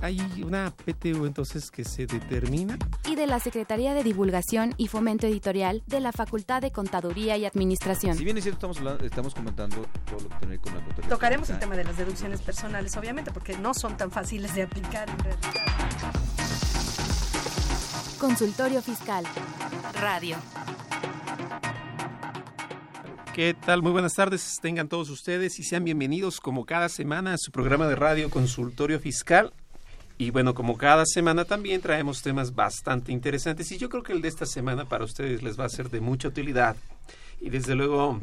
Hay una PTU entonces que se determina. y de la Secretaría de Divulgación y Fomento Editorial de la Facultad de Contaduría y Administración. Si bien es cierto, estamos, hablando- estamos comentando todo lo que tiene que ver con la contabilidad. Tocaremos el tema de las deducciones personales, obviamente, porque no son tan fáciles de aplicar en realidad. Consultorio Fiscal. Radio. ¿Qué tal? Muy buenas tardes, tengan todos ustedes y sean bienvenidos como cada semana a su programa de radio Consultorio Fiscal. Y bueno, como cada semana también traemos temas bastante interesantes y yo creo que el de esta semana para ustedes les va a ser de mucha utilidad y desde luego,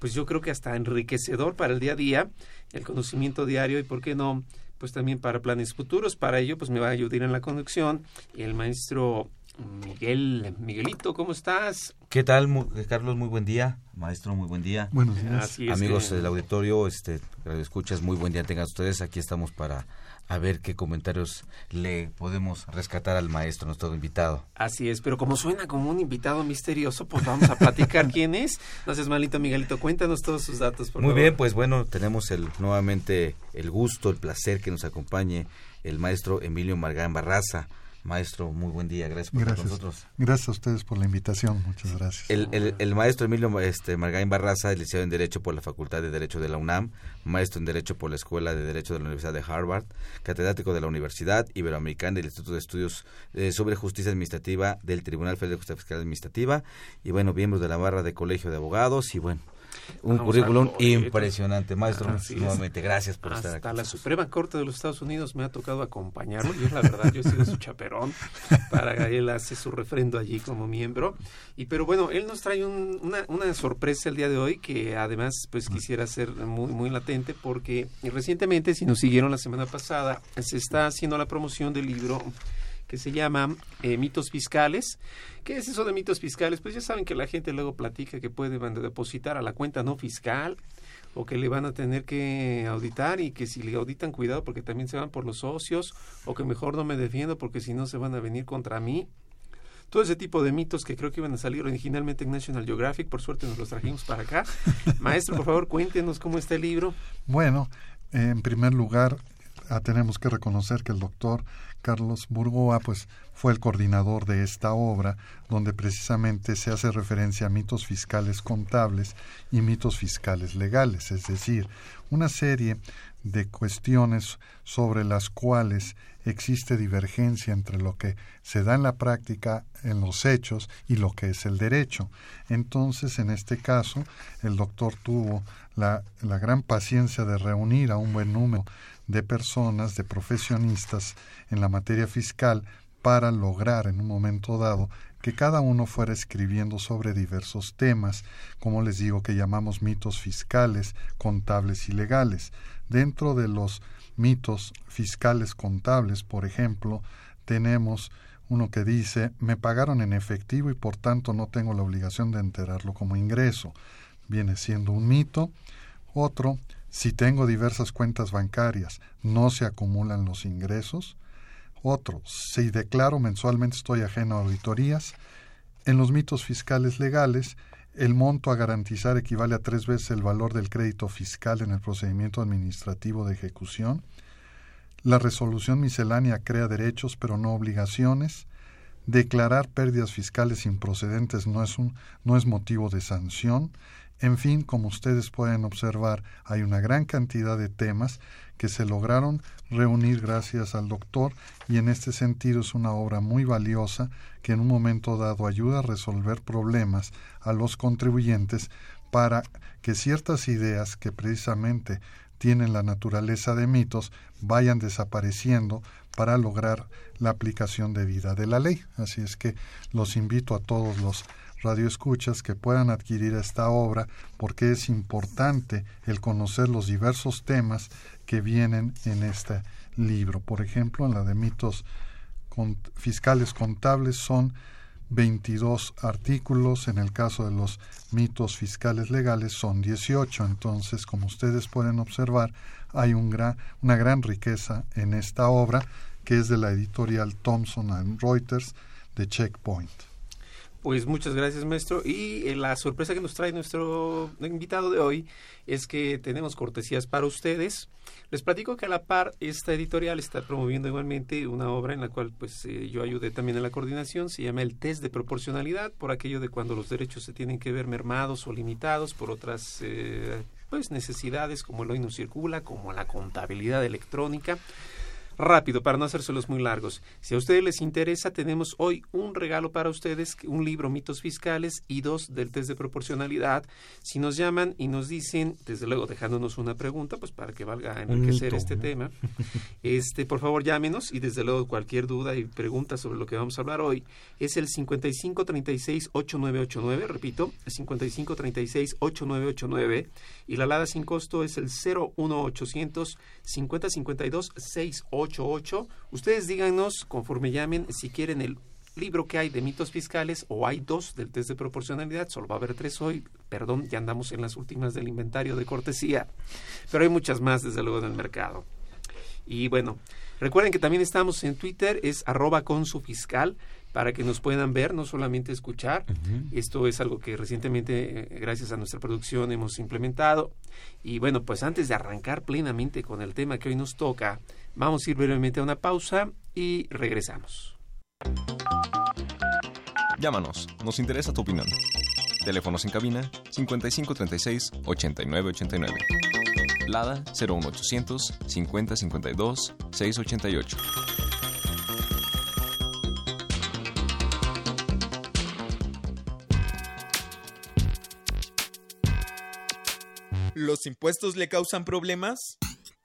pues yo creo que hasta enriquecedor para el día a día, el conocimiento diario y por qué no, pues también para planes futuros. Para ello, pues me va a ayudar en la conducción el maestro Miguel. Miguelito, ¿cómo estás? ¿Qué tal, eh, Carlos? Muy buen día. Maestro, muy buen día. Buenos días. Así es Amigos que- del auditorio, este, escuchas, muy buen día tengan ustedes. Aquí estamos para a ver qué comentarios le podemos rescatar al maestro, nuestro invitado. Así es, pero como suena como un invitado misterioso, pues vamos a platicar quién es. No seas malito, Miguelito, cuéntanos todos sus datos, por Muy favor. bien, pues bueno, tenemos el nuevamente el gusto, el placer que nos acompañe el maestro Emilio Margán Barraza. Maestro, muy buen día, gracias por estar con nosotros. Gracias a ustedes por la invitación. Muchas gracias. El, el- el maestro Emilio este, Margaín Barraza es licenciado en Derecho por la Facultad de Derecho de la UNAM, maestro en Derecho por la Escuela de Derecho de la Universidad de Harvard, catedrático de la Universidad Iberoamericana del Instituto de Estudios eh, sobre Justicia Administrativa del Tribunal Federal de Justicia Fiscal Administrativa y bueno, miembros de la barra de Colegio de Abogados y bueno, un Vamos currículum impresionante. Maestro, Así es. nuevamente, gracias por estar Hasta aquí. la Suprema Corte de los Estados Unidos me ha tocado acompañarlo. Yo, la verdad, yo he sido su chaperón. Para él hace su refrendo allí como miembro. Y pero bueno, él nos trae un- una, una sorpresa el día de hoy que además pues quisiera ser muy, muy latente porque recientemente, si nos siguieron la semana pasada, se está haciendo la promoción del libro que se llama eh, Mitos Fiscales. ¿Qué es eso de mitos fiscales? Pues ya saben que la gente luego platica que puede depositar a la cuenta no fiscal o que le van a tener que auditar y que si le auditan cuidado porque también se van por los socios o que mejor no me defiendo porque si no se van a venir contra mí. Todo ese tipo de mitos que creo que iban a salir originalmente en National Geographic, por suerte nos los trajimos para acá. Maestro, por favor, cuéntenos cómo está el libro. Bueno, en primer lugar, ah, tenemos que reconocer que el doctor Carlos Burgoa pues, fue el coordinador de esta obra, donde precisamente se hace referencia a mitos fiscales contables y mitos fiscales legales, es decir, una serie de cuestiones sobre las cuales existe divergencia entre lo que se da en la práctica, en los hechos, y lo que es el derecho. Entonces, en este caso, el doctor tuvo la, la gran paciencia de reunir a un buen número de personas, de profesionistas en la materia fiscal, para lograr en un momento dado que cada uno fuera escribiendo sobre diversos temas, como les digo, que llamamos mitos fiscales, contables y legales. Dentro de los mitos fiscales contables, por ejemplo, tenemos uno que dice me pagaron en efectivo y por tanto no tengo la obligación de enterarlo como ingreso. Viene siendo un mito. Otro, si tengo diversas cuentas bancarias, no se acumulan los ingresos. Otro, si declaro mensualmente estoy ajeno a auditorías. En los mitos fiscales legales, el monto a garantizar equivale a tres veces el valor del crédito fiscal en el procedimiento administrativo de ejecución. La resolución miscelánea crea derechos pero no obligaciones. Declarar pérdidas fiscales improcedentes no es, un, no es motivo de sanción. En fin, como ustedes pueden observar, hay una gran cantidad de temas que se lograron reunir gracias al doctor y en este sentido es una obra muy valiosa que en un momento dado ayuda a resolver problemas a los contribuyentes para que ciertas ideas que precisamente tienen la naturaleza de mitos vayan desapareciendo para lograr la aplicación debida de la ley. Así es que los invito a todos los radioescuchas que puedan adquirir esta obra porque es importante el conocer los diversos temas que vienen en este libro. Por ejemplo, en la de mitos fiscales contables son 22 artículos, en el caso de los mitos fiscales legales son 18, entonces como ustedes pueden observar hay una gran riqueza en esta obra que es de la editorial Thomson Reuters de Checkpoint. Pues muchas gracias, maestro. Y eh, la sorpresa que nos trae nuestro invitado de hoy es que tenemos cortesías para ustedes. Les platico que a la par esta editorial está promoviendo igualmente una obra en la cual pues eh, yo ayudé también en la coordinación, se llama el test de proporcionalidad, por aquello de cuando los derechos se tienen que ver mermados o limitados por otras eh, pues necesidades como el hoy no circula, como la contabilidad electrónica rápido para no hacérselos muy largos. Si a ustedes les interesa, tenemos hoy un regalo para ustedes, un libro Mitos Fiscales y dos del test de proporcionalidad. Si nos llaman y nos dicen, desde luego dejándonos una pregunta, pues para que valga enriquecer este tema, este, por favor llámenos. Y desde luego cualquier duda y pregunta sobre lo que vamos a hablar hoy es el 5536-8989, repito, el 5536-8989 y la alada sin costo es el 01800 5052 68 ocho Ustedes díganos, conforme llamen, si quieren el libro que hay de mitos fiscales o hay dos del test de proporcionalidad, solo va a haber tres hoy, perdón, ya andamos en las últimas del inventario de cortesía, pero hay muchas más desde luego en el mercado. Y bueno, recuerden que también estamos en Twitter, es arroba con su fiscal, para que nos puedan ver, no solamente escuchar. Esto es algo que recientemente, eh, gracias a nuestra producción, hemos implementado. Y bueno, pues antes de arrancar plenamente con el tema que hoy nos toca, vamos a ir brevemente a una pausa y regresamos. Llámanos, nos interesa tu opinión. Teléfonos en cabina 5536 8989. Lada 01800 5052 688. ¿Los impuestos le causan problemas?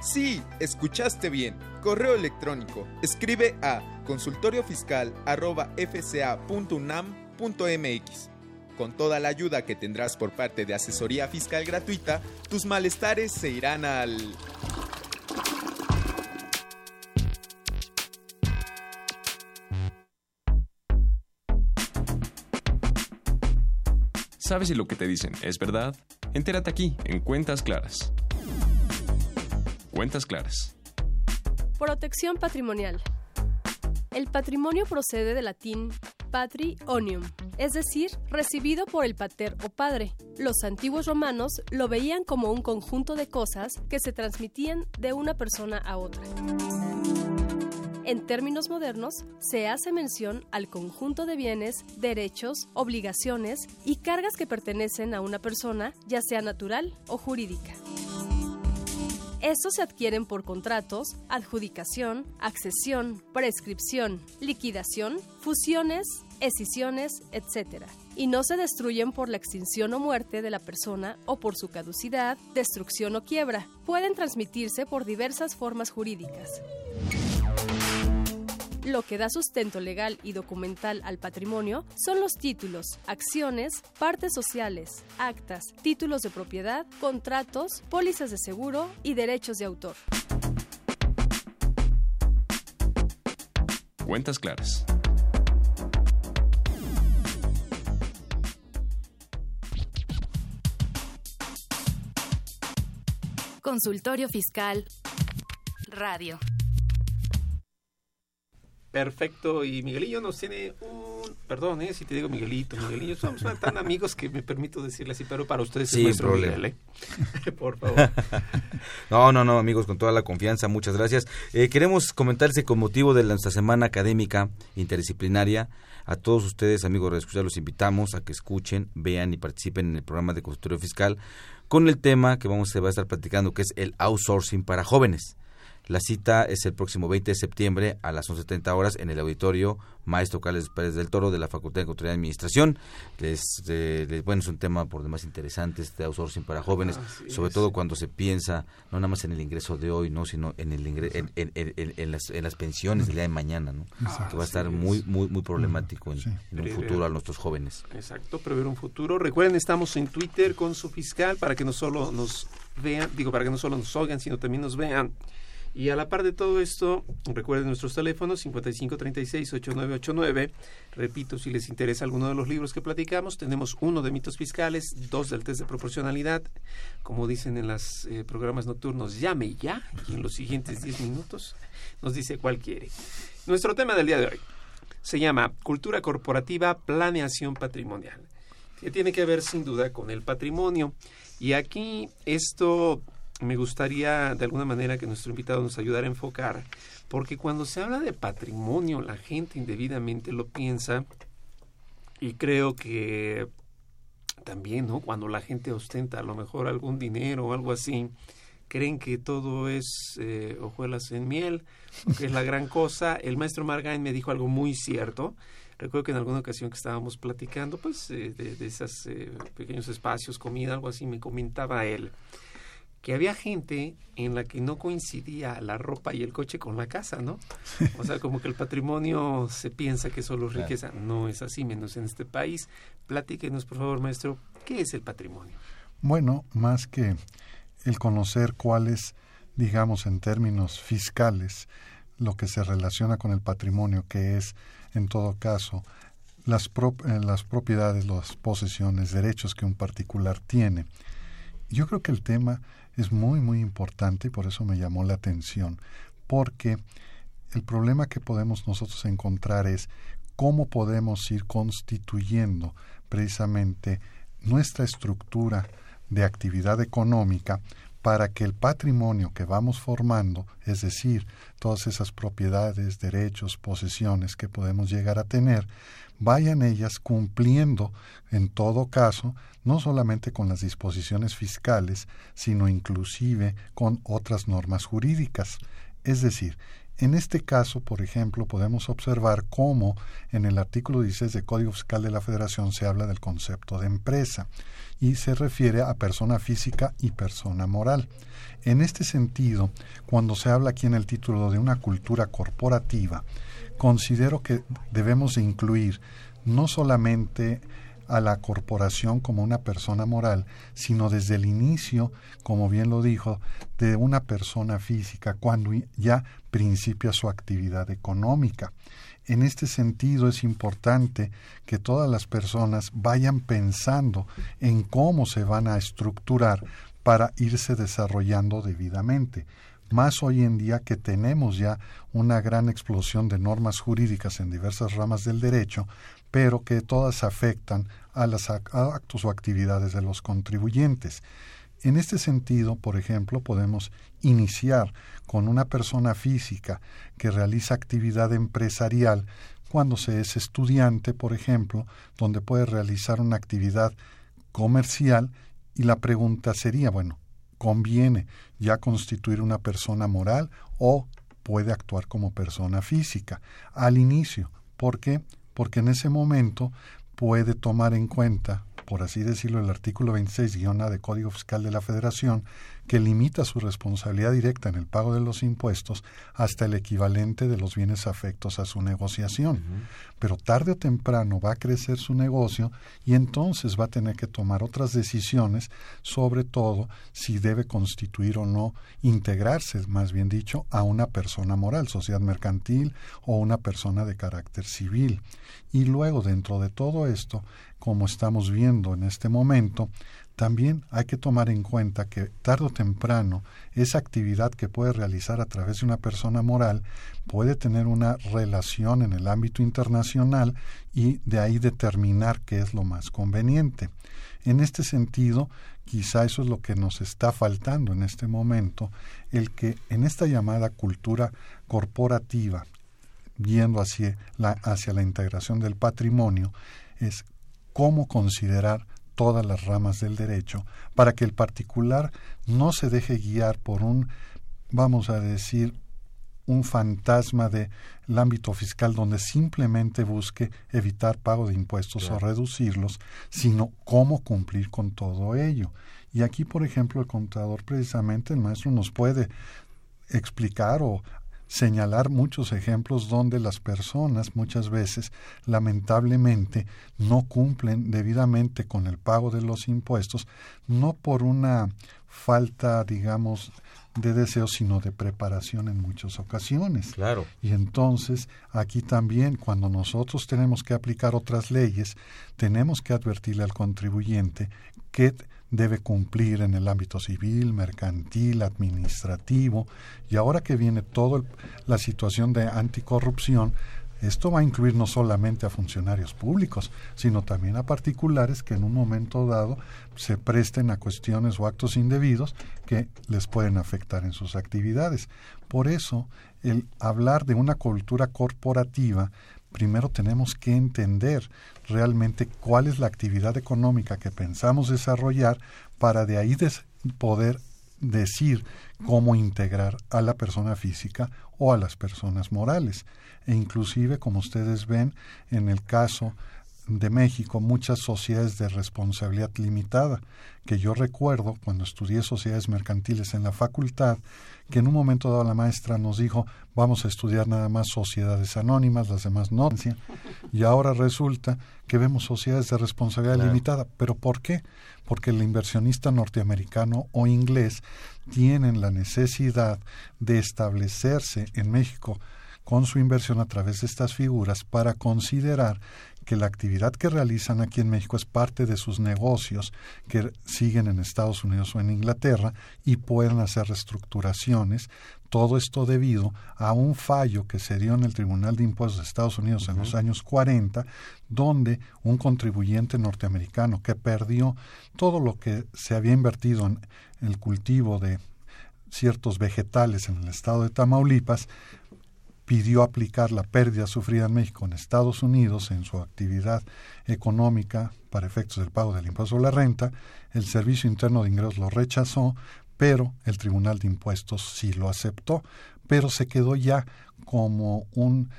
Sí, escuchaste bien. Correo electrónico. Escribe a consultoriofiscal.fca.unam.mx. Con toda la ayuda que tendrás por parte de asesoría fiscal gratuita, tus malestares se irán al... ¿Sabes si lo que te dicen es verdad? Entérate aquí, en Cuentas Claras. Cuentas Claras. Protección patrimonial. El patrimonio procede del latín patrionium, es decir, recibido por el pater o padre. Los antiguos romanos lo veían como un conjunto de cosas que se transmitían de una persona a otra. En términos modernos, se hace mención al conjunto de bienes, derechos, obligaciones y cargas que pertenecen a una persona, ya sea natural o jurídica. Estos se adquieren por contratos, adjudicación, accesión, prescripción, liquidación, fusiones, escisiones, etc. Y no se destruyen por la extinción o muerte de la persona o por su caducidad, destrucción o quiebra. Pueden transmitirse por diversas formas jurídicas. Lo que da sustento legal y documental al patrimonio son los títulos, acciones, partes sociales, actas, títulos de propiedad, contratos, pólizas de seguro y derechos de autor. Cuentas claras. Consultorio Fiscal Radio. Perfecto, y Miguelillo nos tiene un... Perdón, eh, si te digo Miguelito, Miguelillo, somos tan amigos que me permito decirle así, pero para ustedes Sí, es problema. Miguel, ¿eh? Por favor. No, no, no, amigos, con toda la confianza, muchas gracias. Eh, queremos comentarles que con motivo de nuestra semana académica interdisciplinaria, a todos ustedes, amigos de escuchar, los invitamos a que escuchen, vean y participen en el programa de consultorio fiscal con el tema que vamos a va a estar platicando, que es el outsourcing para jóvenes. La cita es el próximo 20 de septiembre a las 11.30 horas en el auditorio Maestro Carlos Pérez del Toro de la Facultad de Contaduría y Administración. Les, eh, les- bueno, es un tema por demás interesante este outsourcing para jóvenes, Así sobre es. todo cuando se piensa no nada más en el ingreso de hoy, no, sino en el ingre- en, en- en- en- en las, en las pensiones del día de mañana, ¿no? Exacto. que va a estar muy muy muy problemático en, Sí. en un futuro a nuestros jóvenes. Exacto, prever un futuro. Recuerden, estamos en Twitter con su fiscal para que no solo nos vean, digo, para que no solo nos oigan, sino también nos vean. Y a la par de todo esto, recuerden nuestros teléfonos 5536-8989. Repito, si les interesa alguno de los libros que platicamos, tenemos uno de mitos fiscales, dos del test de proporcionalidad. Como dicen en los programas nocturnos, llame ya y en los siguientes 10 minutos nos dice cuál quiere. Nuestro tema del día de hoy se llama Cultura Corporativa, Planeación Patrimonial, que tiene que ver sin duda con el patrimonio. Y aquí esto me gustaría de alguna manera que nuestro invitado nos ayudara a enfocar, porque cuando se habla de patrimonio, la gente indebidamente lo piensa y creo que también, ¿no? Cuando la gente ostenta a lo mejor algún dinero o algo así, creen que todo es eh, hojuelas en miel, que es la gran cosa. El maestro Margain me dijo algo muy cierto. Recuerdo que en alguna ocasión que estábamos platicando, pues, eh, de, de esos pequeños espacios, comida, algo así, me comentaba él que había gente en la que no coincidía la ropa y el coche con la casa, ¿no? O sea, como que el patrimonio se piensa que solo es riqueza. No es así, menos en este país. Platíquenos, por favor, maestro, ¿qué es el patrimonio? Bueno, más que el conocer cuáles, digamos, en términos fiscales, lo que se relaciona con el patrimonio, que es, en todo caso, las, prop- eh, las propiedades, las posesiones, derechos que un particular tiene. Yo creo que el tema es muy, muy importante y por eso me llamó la atención, porque el problema que podemos nosotros encontrar es cómo podemos ir constituyendo precisamente nuestra estructura de actividad económica para que el patrimonio que vamos formando, es decir, todas esas propiedades, derechos, posesiones que podemos llegar a tener, vayan ellas cumpliendo, en todo caso, no solamente con las disposiciones fiscales, sino inclusive con otras normas jurídicas. Es decir, en este caso, por ejemplo, podemos observar cómo en el artículo 16 del Código Fiscal de la Federación se habla del concepto de empresa y se refiere a persona física y persona moral. En este sentido, cuando se habla aquí en el título de una cultura corporativa, considero que debemos de incluir no solamente a la corporación como una persona moral, sino desde el inicio, como bien lo dijo, de una persona física, cuando ya principia su actividad económica. En este sentido es importante que todas las personas vayan pensando en cómo se van a estructurar para irse desarrollando debidamente más hoy en día que tenemos ya una gran explosión de normas jurídicas en diversas ramas del derecho, pero que todas afectan a los actos o actividades de los contribuyentes. En este sentido, por ejemplo, podemos iniciar con una persona física que realiza actividad empresarial cuando se es estudiante, por ejemplo, donde puede realizar una actividad comercial y la pregunta sería, bueno, conviene ya constituir una persona moral o puede actuar como persona física al inicio. ¿Por qué? Porque en ese momento puede tomar en cuenta, por así decirlo, el artículo 26-A de Código Fiscal de la Federación, que limita su responsabilidad directa en el pago de los impuestos hasta el equivalente de los bienes afectos a su negociación. Pero tarde o temprano va a crecer su negocio y entonces va a tener que tomar otras decisiones, sobre todo si debe constituir o no, integrarse, más bien dicho, a una persona moral, sociedad mercantil o una persona de carácter civil. Y luego, dentro de todo esto, como estamos viendo en este momento, también hay que tomar en cuenta que tarde o temprano esa actividad que puede realizar a través de una persona moral puede tener una relación en el ámbito internacional y de ahí determinar qué es lo más conveniente. En este sentido, quizá eso es lo que nos está faltando en este momento, el que en esta llamada cultura corporativa, viendo hacia la, hacia la integración del patrimonio, es cómo considerar todas las ramas del derecho para que el particular no se deje guiar por un, vamos a decir, un fantasma del ámbito fiscal donde simplemente busque evitar pago de impuestos o reducirlos, sino cómo cumplir con todo ello. Y aquí, por ejemplo, el contador precisamente, el maestro nos puede explicar o señalar muchos ejemplos donde las personas muchas veces lamentablemente no cumplen debidamente con el pago de los impuestos, no por una falta, digamos, de deseo, sino de preparación en muchas ocasiones. Claro. Y entonces, aquí también, cuando nosotros tenemos que aplicar otras leyes, tenemos que advertirle al contribuyente que debe cumplir en el ámbito civil, mercantil, administrativo, y ahora que viene toda la situación de anticorrupción, esto va a incluir no solamente a funcionarios públicos, sino también a particulares que en un momento dado se presten a cuestiones o actos indebidos que les pueden afectar en sus actividades. Por eso, el hablar de una cultura corporativa primero tenemos que entender realmente cuál es la actividad económica que pensamos desarrollar para de ahí poder decir cómo integrar a la persona física o a las personas morales. E inclusive, como ustedes ven, en el caso de México muchas sociedades de responsabilidad limitada, que yo recuerdo cuando estudié sociedades mercantiles en la facultad, que en un momento dado la maestra nos dijo, vamos a estudiar nada más sociedades anónimas, las demás no, y ahora resulta que vemos sociedades de responsabilidad limitada. ¿Pero por qué? Porque el inversionista norteamericano o inglés tienen la necesidad de establecerse en México con su inversión a través de estas figuras para considerar que la actividad que realizan aquí en México es parte de sus negocios que siguen en Estados Unidos o en Inglaterra y pueden hacer reestructuraciones. Todo esto debido a un fallo que se dio en el Tribunal de Impuestos de Estados Unidos en los años 40, donde un contribuyente norteamericano que perdió todo lo que se había invertido en el cultivo de ciertos vegetales en el estado de Tamaulipas, pidió aplicar la pérdida sufrida en México en Estados Unidos en su actividad económica para efectos del pago del impuesto a la renta, el Servicio Interno de Ingresos lo rechazó, pero el Tribunal de Impuestos sí lo aceptó, pero se quedó ya como un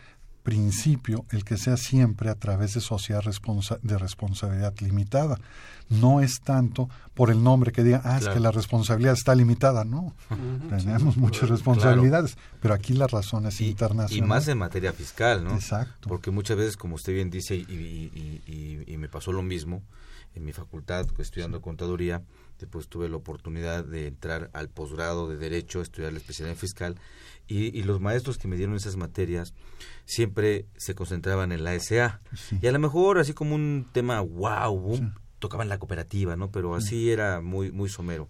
principio el que sea siempre a través de sociedad de responsabilidad limitada. No es tanto por el nombre que diga, ah, es que la responsabilidad está limitada. No, tenemos muchas responsabilidades, pero aquí la razón es internacional. Y más en materia fiscal, ¿no? Exacto. Porque muchas veces, como usted bien dice, y, y me pasó lo mismo, en mi facultad estudiando contaduría, después tuve la oportunidad de entrar al posgrado de Derecho, estudiar la especialidad fiscal, y, los maestros que me dieron esas materias siempre se concentraban en la SA. Y a lo mejor así como un tema wow, tocaban la cooperativa, ¿no? Pero así era muy, muy somero.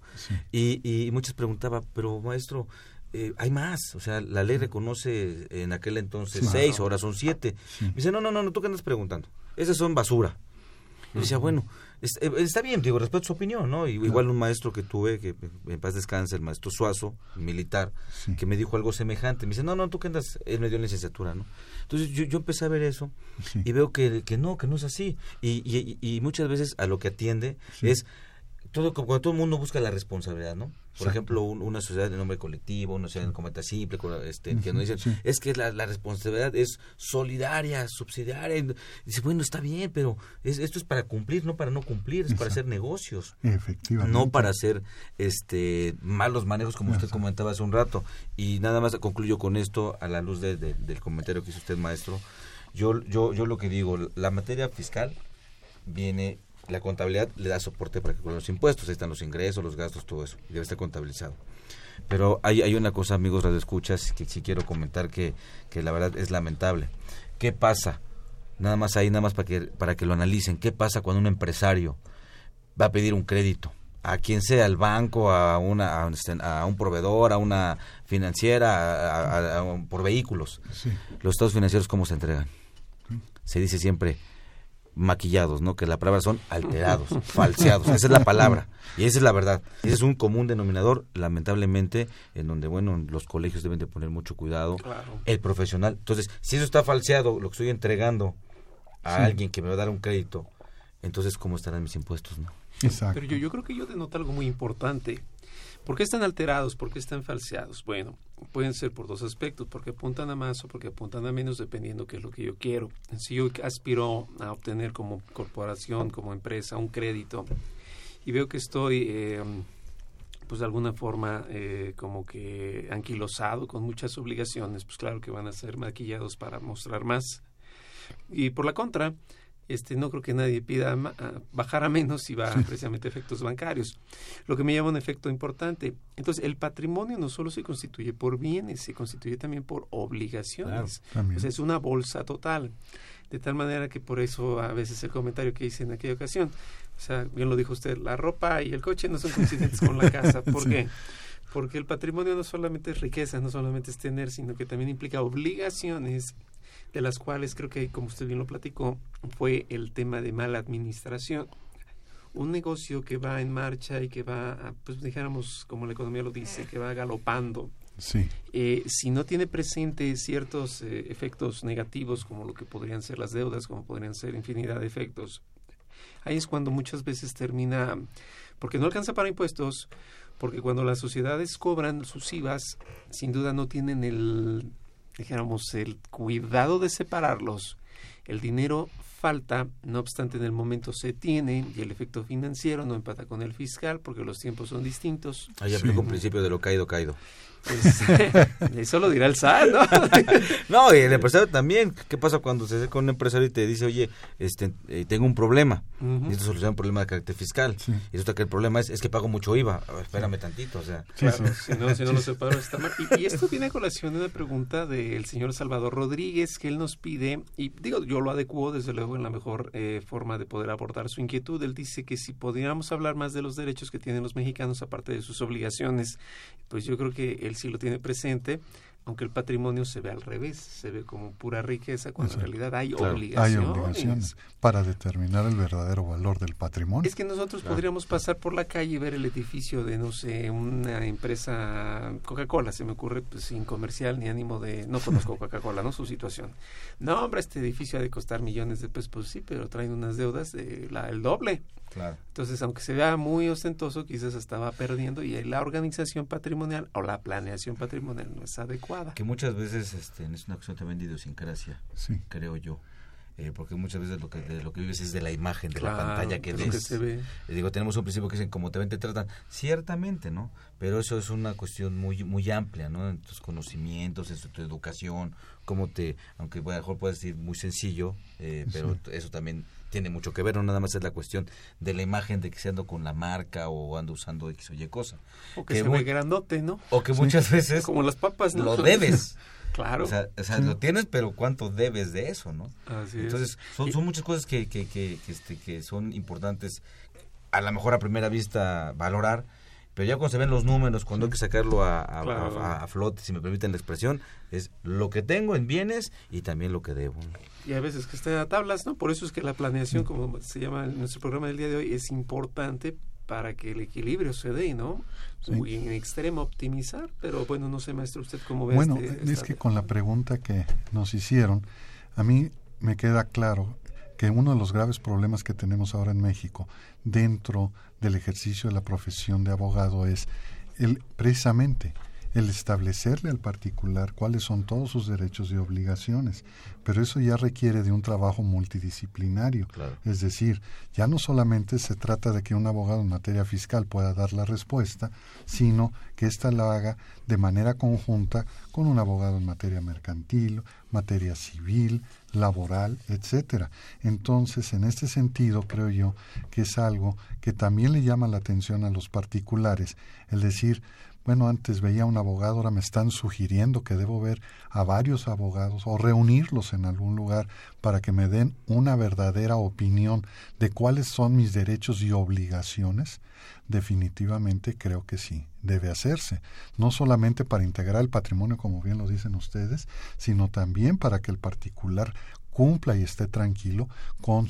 Y, y muchos preguntaban, pero maestro, eh, hay más, o sea, la ley reconoce en aquel entonces seis, ahora son siete. Me dice, no, no, no, no, tú qué andas preguntando, esas son basura. Y decía, bueno, está bien, digo, respeto su opinión, ¿no? Igual un maestro que tuve, que en paz descanse, el maestro Suazo, militar, que me dijo algo semejante. Me dice, no, no, tú que andas, él me dio licenciatura, ¿no? Entonces yo, yo empecé a ver eso y veo que, que no, que no es así. Y, y, y muchas veces a lo que atiende es todo cuando todo el mundo busca la responsabilidad, ¿no? Por ejemplo, una sociedad de nombre colectivo, una sociedad de cometa simple, este, que nos dicen, es que la, responsabilidad es solidaria, subsidiaria. Y dice, bueno, está bien, pero es, esto es para cumplir, no para no cumplir, es para hacer negocios. Efectivamente. No para hacer este malos manejos, como usted comentaba hace un rato. Y nada más concluyo con esto, a la luz del comentario que hizo usted, maestro. Yo, yo, yo lo que digo, la materia fiscal viene la contabilidad le da soporte para que con los impuestos, ahí están los ingresos, los gastos, todo eso, debe estar contabilizado. Pero hay, hay una cosa, amigos radioescuchas, que sí quiero comentar que, que la verdad es lamentable. ¿Qué pasa? Nada más ahí, nada más para que, para que lo analicen. ¿Qué pasa cuando un empresario va a pedir un crédito a quien sea, al banco, a, una, a, un, este, a un proveedor, a una financiera, a- por vehículos. Sí. Los estados financieros, ¿cómo se entregan? Se dice siempre maquillados, ¿no? Que la palabra son alterados, falseados. Esa es la palabra. Y esa es la verdad. Ese es un común denominador, lamentablemente, en donde, bueno, los colegios deben de poner mucho cuidado. Claro. El profesional. Entonces, si eso está falseado, lo que estoy entregando a Sí. alguien que me va a dar un crédito, entonces, ¿cómo estarán mis impuestos, no? Exacto. Pero yo, yo creo que yo denoto algo muy importante. ¿Por qué están alterados? ¿Por qué están falseados? Bueno, pueden ser por dos aspectos, porque apuntan a más o porque apuntan a menos, dependiendo qué es lo que yo quiero. Si yo aspiro a obtener como corporación, como empresa, un crédito, y veo que estoy, eh, pues de alguna forma, eh, como que anquilosado con muchas obligaciones, pues claro que van a ser maquillados para mostrar más. Y por la contra, este, no creo que nadie pida ma- a bajar a menos si va precisamente a efectos bancarios. Lo que me llama un efecto importante. Entonces, el patrimonio no solo se constituye por bienes, se constituye también por obligaciones. Claro, o sea, es una bolsa total. De tal manera que por eso a veces el comentario que hice en aquella ocasión, o sea, bien lo dijo usted, la ropa y el coche no son coincidentes con la casa. ¿Por Sí. qué? Porque el patrimonio no solamente es riqueza, no solamente es tener, sino que también implica obligaciones de las cuales creo que, como usted bien lo platicó, fue el tema de mala administración. Un negocio que va en marcha y que va, a, pues dijéramos, como la economía lo dice, que va galopando, Sí, eh, si no tiene presente ciertos eh, efectos negativos, como lo que podrían ser las deudas, como podrían ser infinidad de efectos, ahí es cuando muchas veces termina, porque no alcanza para impuestos, porque cuando las sociedades cobran sus IVAs, sin duda no tienen el, dijéramos, el cuidado de separarlos. El dinero falta, no obstante en el momento se tiene y el efecto financiero no empata con el fiscal porque los tiempos son distintos. Ahí aplica un principio de lo caído, caído. Pues, eso lo dirá el SAT, ¿no? No, y el empresario también. ¿Qué pasa cuando se acerca un empresario y te dice, oye, este, eh, tengo un problema? Ujú. Necesito solucionar un problema de carácter fiscal. Y resulta que el problema es, es que pago mucho IVA. Ver, espérame tantito, o sea. Claro, si no, si no lo separo está mal. Y, y esto viene a colación de una pregunta del señor Salvador Rodríguez, que él nos pide, y digo, yo lo adecuo desde luego en la mejor eh, forma de poder abordar su inquietud. Él dice que si podríamos hablar más de los derechos que tienen los mexicanos aparte de sus obligaciones, pues yo creo que él sí lo tiene presente. Aunque el patrimonio se ve al revés, se ve como pura riqueza, cuando en realidad hay Claro, obligaciones. Hay obligaciones para determinar el verdadero valor del patrimonio. Es que nosotros podríamos pasar por la calle y ver el edificio de, no sé, una empresa Coca-Cola, se me ocurre, pues sin comercial ni ánimo de... No conozco Coca-Cola, ¿no? Su situación. No, hombre, este edificio ha de costar millones de pesos, pues sí, pero traen unas deudas de el doble. Claro. Entonces, aunque se vea muy ostentoso, quizás estaba perdiendo y la organización patrimonial o la planeación patrimonial no es adecuada. Que muchas veces este, es una cuestión también de idiosincrasia, Sí. creo yo. Eh, porque muchas veces lo que, de lo que vives es de la imagen, de Claro, la pantalla que ves. que se ve. Eh, digo, tenemos un principio que dicen, como te ven, te tratan. Ciertamente, ¿no? Pero eso es una cuestión muy muy amplia, ¿no? En tus conocimientos, en tu educación, cómo te, aunque bueno, a lo mejor puedes decir muy sencillo, eh, pero Sí. eso también tiene mucho que ver, no nada más es la cuestión de la imagen de que se ando con la marca o ando usando X o Y cosa. O que, se muy- ve grandote, ¿no? o que muchas veces Como las papas, ¿no? lo debes. Claro. O sea, o sea, lo tienes, pero ¿cuánto debes de eso, no? Así es. Entonces, son, son muchas cosas que, que, que, que, este, que son importantes, a lo mejor a primera vista valorar, pero ya cuando se ven los números, cuando hay que sacarlo a, a, Claro. a- a flote, si me permiten la expresión, es lo que tengo en bienes y también lo que debo. y a veces que esté a tablas, ¿no? Por eso es que la planeación, como se llama en nuestro programa del día de hoy, es importante para que el equilibrio se dé, ¿no? Sí. En extremo optimizar, pero bueno, no sé, maestro, usted cómo ve Bueno, este- es que con la pregunta que nos hicieron, a mí me queda claro que uno de los graves problemas que tenemos ahora en México dentro del ejercicio de la profesión de abogado es el precisamente el establecerle al particular cuáles son todos sus derechos y obligaciones, pero eso ya requiere de un trabajo multidisciplinario. Es decir, ya no solamente se trata de que un abogado en materia fiscal pueda dar la respuesta, sino que ésta la haga de manera conjunta con un abogado en materia mercantil, materia civil, laboral, etcétera. Entonces, en este sentido, creo yo que es algo que también le llama la atención a los particulares, el decir, bueno, antes veía a un abogado, ahora me están sugiriendo que debo ver a varios abogados o reunirlos en algún lugar para que me den una verdadera opinión de cuáles son mis derechos y obligaciones, definitivamente creo que sí, debe hacerse, no solamente para integrar el patrimonio, como bien lo dicen ustedes, sino también para que el particular cumpla y esté tranquilo con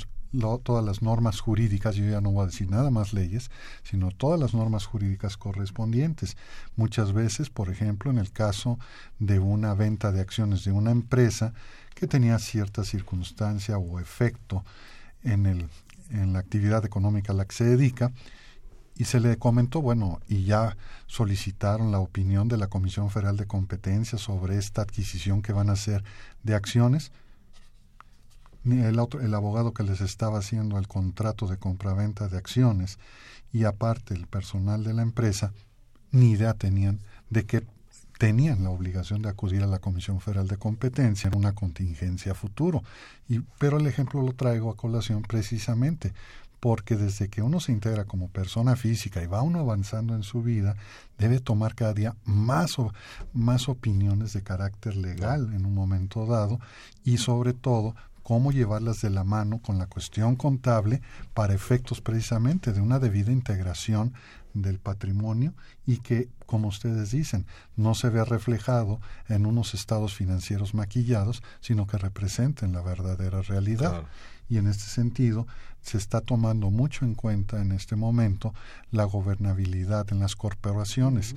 todas las normas jurídicas, yo ya no voy a decir nada más leyes, sino todas las normas jurídicas correspondientes. Muchas veces, por ejemplo, en el caso de una venta de acciones de una empresa que tenía cierta circunstancia o efecto en, el, en la actividad económica a la que se dedica, y se le comentó, bueno, y ya solicitaron la opinión de la Comisión Federal de Competencia sobre esta adquisición que van a hacer de acciones, el, otro, el abogado que les estaba haciendo el contrato de compraventa de acciones y aparte el personal de la empresa, ni idea tenían de que tenían la obligación de acudir a la Comisión Federal de Competencia en una contingencia futuro. Y, pero el ejemplo lo traigo a colación precisamente porque desde que uno se integra como persona física y va uno avanzando en su vida, debe tomar cada día más, o, más opiniones de carácter legal en un momento dado y sobre todo cómo llevarlas de la mano con la cuestión contable para efectos precisamente de una debida integración del patrimonio y que, como ustedes dicen, no se vea reflejado en unos estados financieros maquillados, sino que representen la verdadera realidad. Y en este sentido, se está tomando mucho en cuenta en este momento la gobernabilidad en las corporaciones,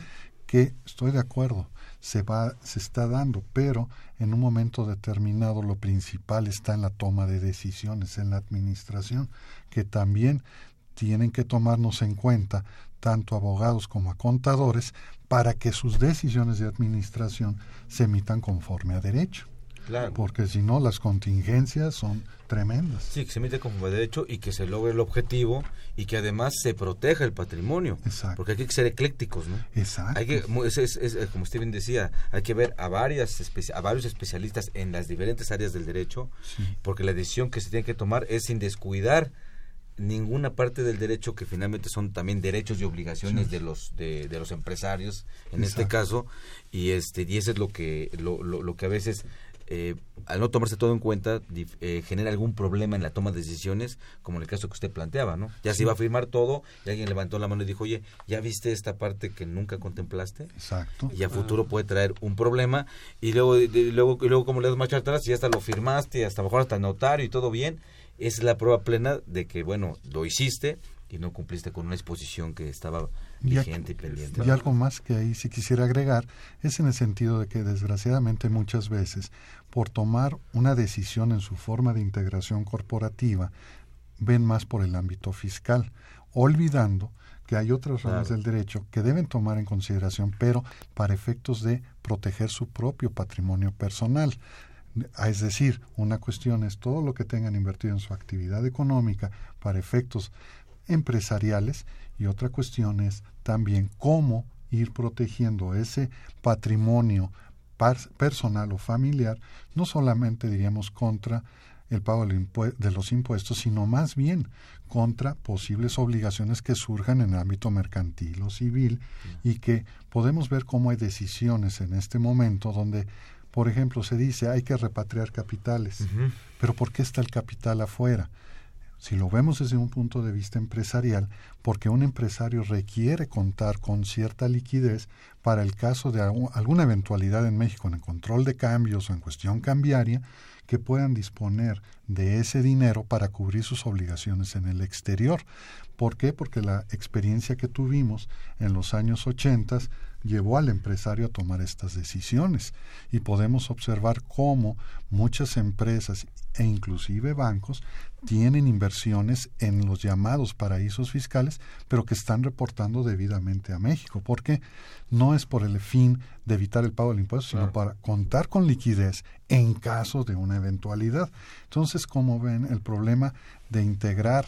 que estoy de acuerdo, se va se está dando, pero en un momento determinado lo principal está en la toma de decisiones, en la administración, que también tienen que tomarnos en cuenta tanto abogados como a contadores para que sus decisiones de administración se emitan conforme a derecho. Porque si no, las contingencias son tremendas. Sí, que se emite como derecho y que se logre el objetivo y que además se proteja el patrimonio. Exacto. Porque hay que ser eclécticos, ¿no? Exacto. Hay que, es, es, como Steven decía, hay que ver a, varias a varios especialistas en las diferentes áreas del derecho, porque la decisión que se tiene que tomar es sin descuidar ninguna parte del derecho que finalmente son también derechos y obligaciones de los de, de, los empresarios en este caso y este y eso es lo que lo, lo, lo que a veces eh, al no tomarse todo en cuenta, eh, genera algún problema en la toma de decisiones, como en el caso que usted planteaba, ¿no? Ya se iba a firmar todo y alguien levantó la mano y dijo, oye, ¿ya viste esta parte que nunca contemplaste? Exacto. Y a futuro puede traer un problema y luego, luego, y luego como le das marcha atrás, y hasta lo firmaste, hasta mejor hasta el notario y todo bien, es la prueba plena de que, bueno, lo hiciste y no cumpliste con una exposición que estaba vigente y, pendiente. Y algo más que ahí sí quisiera agregar es en el sentido de que desgraciadamente muchas veces por tomar una decisión en su forma de integración corporativa ven más por el ámbito fiscal, olvidando que hay otras ramas del derecho que deben tomar en consideración, pero para efectos de proteger su propio patrimonio personal. Es decir, una cuestión es todo lo que tengan invertido en su actividad económica para efectos empresariales y otra cuestión es también cómo ir protegiendo ese patrimonio personal o familiar, no solamente diríamos contra el pago de los impuestos, sino más bien contra posibles obligaciones que surjan en el ámbito mercantil o civil y que podemos ver cómo hay decisiones en este momento donde, por ejemplo, se dice hay que repatriar capitales, pero ¿por qué está el capital afuera? Si lo vemos desde un punto de vista empresarial, porque un empresario requiere contar con cierta liquidez para el caso de alguna eventualidad en México en el control de cambios o en cuestión cambiaria, que puedan disponer de ese dinero para cubrir sus obligaciones en el exterior. ¿Por qué? Porque la experiencia que tuvimos en los años 80 llevó al empresario a tomar estas decisiones y podemos observar cómo muchas empresas e inclusive bancos tienen inversiones en los llamados paraísos fiscales, pero que están reportando debidamente a México, porque no es por el fin de evitar el pago del impuesto, sino para contar con liquidez en caso de una eventualidad. Entonces, como ven, el problema de integrar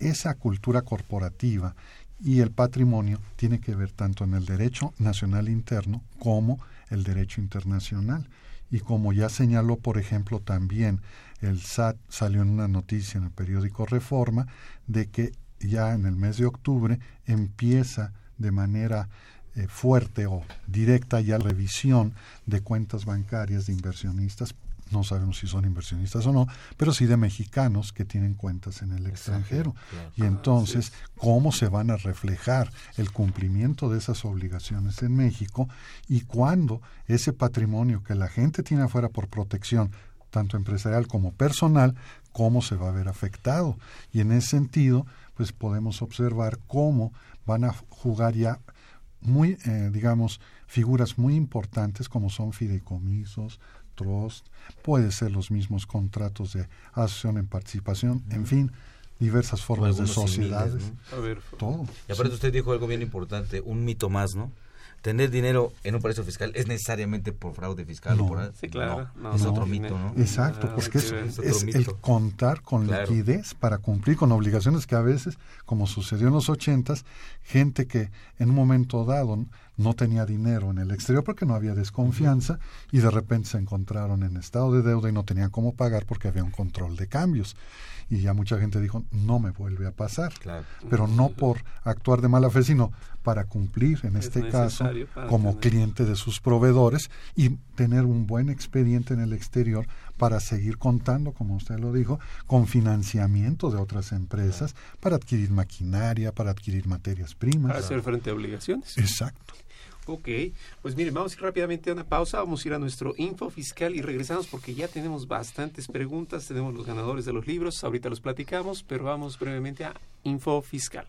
esa cultura corporativa y el patrimonio tiene que ver tanto en el derecho nacional interno como el derecho internacional. Y como ya señaló, por ejemplo, también el SAT salió en una noticia en el periódico Reforma de que ya en el mes de octubre empieza de manera eh, fuerte o directa ya revisión de cuentas bancarias de inversionistas no sabemos si son inversionistas o no, pero sí de mexicanos que tienen cuentas en el extranjero. Y entonces, ¿cómo se van a reflejar el cumplimiento de esas obligaciones en México y cuándo ese patrimonio que la gente tiene afuera por protección, tanto empresarial como personal, cómo se va a ver afectado? Y en ese sentido, pues podemos observar cómo van a jugar ya muy, eh, digamos, figuras muy importantes como son fideicomisos, trust, puede ser los mismos contratos de asociación en participación, en fin, diversas formas de sociedades. todo. Y aparte usted dijo algo bien importante, un mito más, ¿no? tener dinero en un paraíso fiscal es necesariamente por fraude fiscal no, o por sí, claro. No, es otro mito, ¿no? Exacto, porque es, es, el contar con liquidez para cumplir con obligaciones que a veces, como sucedió en los ochentas, gente que en un momento dado no tenía dinero en el exterior porque no había desconfianza y de repente se encontraron en estado de deuda y no tenían cómo pagar porque había un control de cambios. Y ya mucha gente dijo, no me vuelve a pasar. Pero no por actuar de mala fe, sino para cumplir, en este caso, como cliente de sus proveedores y tener un buen expediente en el exterior para seguir contando, como usted lo dijo, con financiamiento de otras empresas para adquirir maquinaria, para adquirir materias primas. Para hacer frente a obligaciones. Exacto. Ok, pues miren, vamos ir rápidamente a una pausa, vamos a ir a nuestro info fiscal y regresamos porque ya tenemos bastantes preguntas, tenemos los ganadores de los libros, ahorita los platicamos, pero vamos brevemente a info fiscal.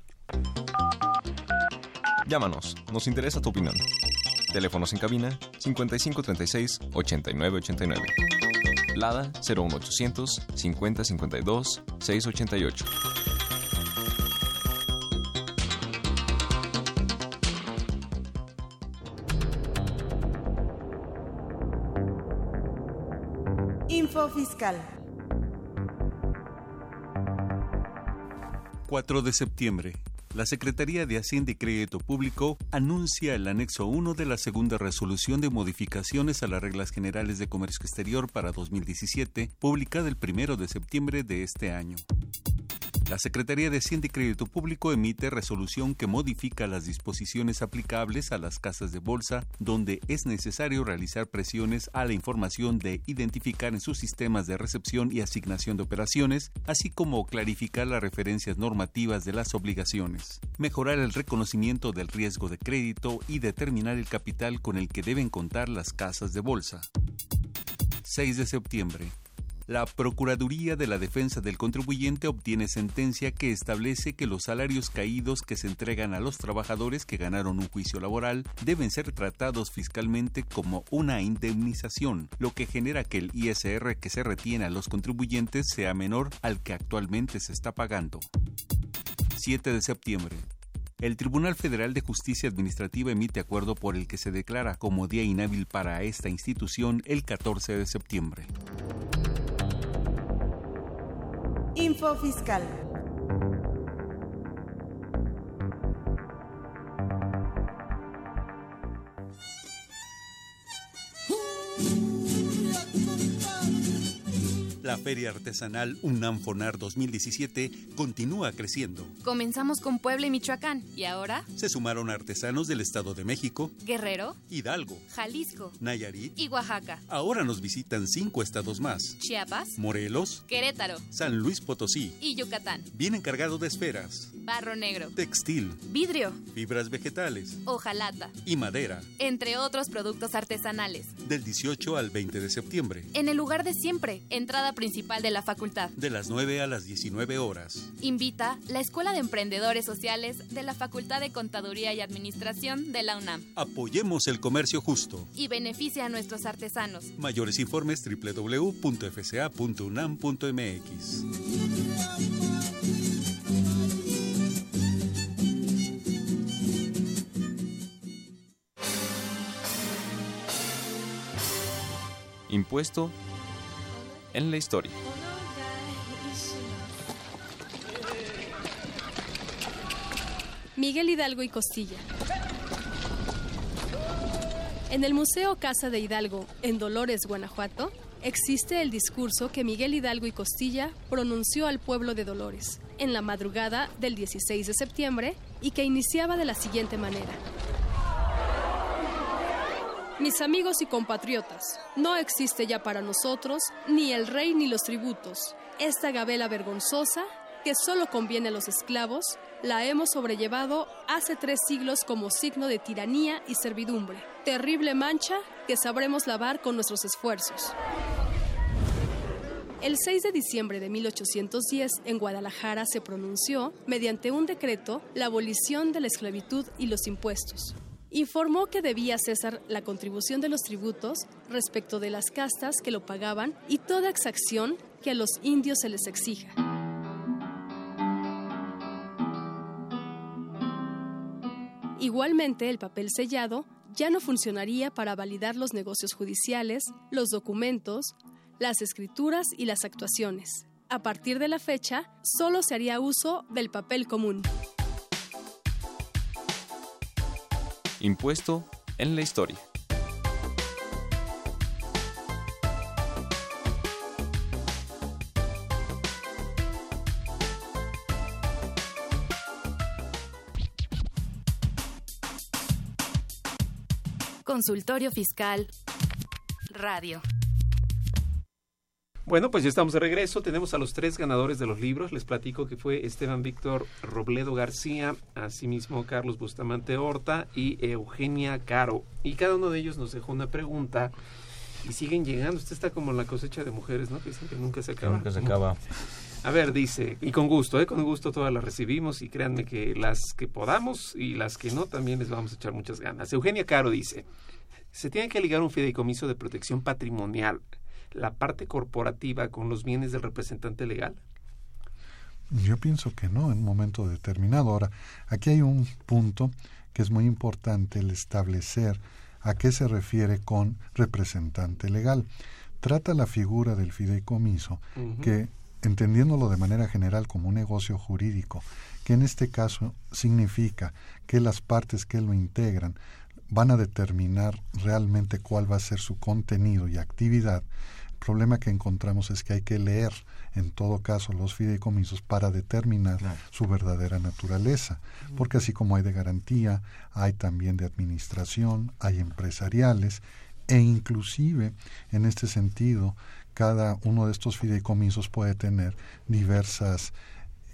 Llámanos, nos interesa tu opinión. Teléfonos en cabina 5536 8989. Lada 01800 5052 688. Fiscal. 4 de septiembre. La Secretaría de Hacienda y Crédito Público anuncia el anexo 1 de la segunda resolución de modificaciones a las reglas generales de comercio exterior para 2017, publicada el 1 de septiembre de este año. La Secretaría de Hacienda y Crédito Público emite resolución que modifica las disposiciones aplicables a las casas de bolsa donde es necesario realizar presiones a la información de identificar en sus sistemas de recepción y asignación de operaciones, así como clarificar las referencias normativas de las obligaciones, mejorar el reconocimiento del riesgo de crédito y determinar el capital con el que deben contar las casas de bolsa. 6 de septiembre la Procuraduría de la Defensa del Contribuyente obtiene sentencia que establece que los salarios caídos que se entregan a los trabajadores que ganaron un juicio laboral deben ser tratados fiscalmente como una indemnización, lo que genera que el ISR que se retiene a los contribuyentes sea menor al que actualmente se está pagando. 7 de septiembre. El Tribunal Federal de Justicia Administrativa emite acuerdo por el que se declara como día inhábil para esta institución el 14 de septiembre. Info Fiscal. La Feria Artesanal UNAM-FONAR 2017 continúa creciendo. Comenzamos con Puebla y Michoacán y ahora se sumaron artesanos del Estado de México, Guerrero, Hidalgo, Jalisco, Nayarit y Oaxaca. Ahora nos visitan cinco estados más: Chiapas, Morelos, Querétaro, San Luis Potosí y Yucatán. Vienen cargados de esferas, barro negro, textil, vidrio, fibras vegetales, hojalata y madera, entre otros productos artesanales. Del 18 al 20 de septiembre. En el lugar de siempre, entrada principal de la facultad. De las 9 a las 19 horas. Invita la Escuela de Emprendedores Sociales de la Facultad de Contaduría y Administración de la UNAM. Apoyemos el comercio justo. Y beneficia a nuestros artesanos. Mayores informes www.fca.unam.mx. Impuesto en la historia. Miguel Hidalgo y Costilla. En el Museo Casa de Hidalgo, en Dolores, Guanajuato, existe el discurso que Miguel Hidalgo y Costilla pronunció al pueblo de Dolores en la madrugada del 16 de septiembre y que iniciaba de la siguiente manera. Mis amigos y compatriotas, no existe ya para nosotros ni el rey ni los tributos. Esta gabela vergonzosa, que solo conviene a los esclavos, la hemos sobrellevado hace tres siglos como signo de tiranía y servidumbre. Terrible mancha que sabremos lavar con nuestros esfuerzos. El 6 de diciembre de 1810 en Guadalajara se pronunció, mediante un decreto, la abolición de la esclavitud y los impuestos. Informó que debía cesar la contribución de los tributos respecto de las castas que lo pagaban y toda exacción que a los indios se les exija. Igualmente, el papel sellado ya no funcionaría para validar los negocios judiciales, los documentos, las escrituras y las actuaciones. A partir de la fecha, solo se haría uso del papel común. Impuesto en la historia. Consultorio Fiscal Radio. Bueno, pues ya estamos de regreso. Tenemos a los tres ganadores de los libros. Les platico que fue Esteban Víctor Robledo García, asimismo Carlos Bustamante Horta y Eugenia Caro. Y cada uno de ellos nos dejó una pregunta y siguen llegando. Usted está como la cosecha de mujeres, ¿no? Que dicen que nunca se acaba. nunca se acaba. A ver, dice, y con gusto, ¿eh? con gusto todas las recibimos y créanme que las que podamos y las que no también les vamos a echar muchas ganas. Eugenia Caro dice, se tiene que ligar un fideicomiso de protección patrimonial la parte corporativa con los bienes del representante legal? Yo pienso que no, en un momento determinado. Ahora, aquí hay un punto que es muy importante el establecer a qué se refiere con representante legal. Trata la figura del fideicomiso que, entendiéndolo de manera general como un negocio jurídico, que en este caso significa que las partes que lo integran van a determinar realmente cuál va a ser su contenido y actividad, problema que encontramos es que hay que leer en todo caso los fideicomisos para determinar su verdadera naturaleza, porque así como hay de garantía, hay también de administración, hay empresariales e inclusive en este sentido cada uno de estos fideicomisos puede tener diversas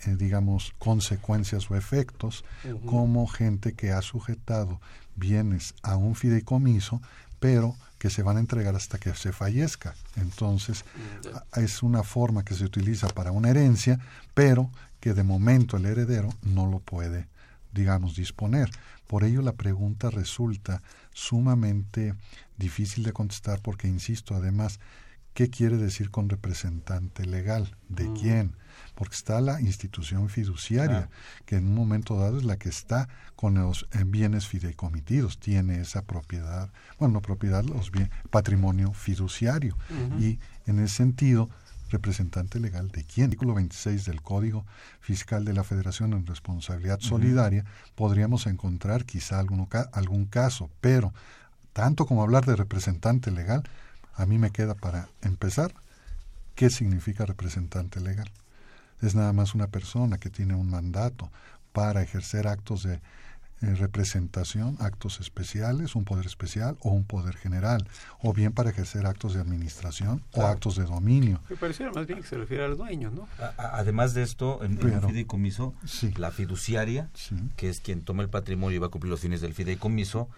eh, digamos consecuencias o efectos como gente que ha sujetado bienes a un fideicomiso pero que se van a entregar hasta que se fallezca. Entonces, es una forma que se utiliza para una herencia, pero que de momento el heredero no lo puede, digamos, disponer. Por ello la pregunta resulta sumamente difícil de contestar porque, insisto, además, ¿qué quiere decir con representante legal? ¿De quién? Porque está la institución fiduciaria, que en un momento dado es la que está con los eh, bienes fideicomitidos, tiene esa propiedad, bueno, no propiedad, los bienes, patrimonio fiduciario. Y en ese sentido, representante legal de quién. Artículo 26 del Código Fiscal de la Federación en Responsabilidad Solidaria, podríamos encontrar quizá algún, algún caso, pero tanto como hablar de representante legal, a mí me queda para empezar, ¿qué significa representante legal? Es nada más una persona que tiene un mandato para ejercer actos de eh, representación, actos especiales, un poder especial o un poder general, o bien para ejercer actos de administración o actos de dominio. Me pareciera más bien que se refiere al dueño, ¿no? además de esto, en, el fideicomiso, la fiduciaria, que es quien toma el patrimonio y va a cumplir los fines del fideicomiso,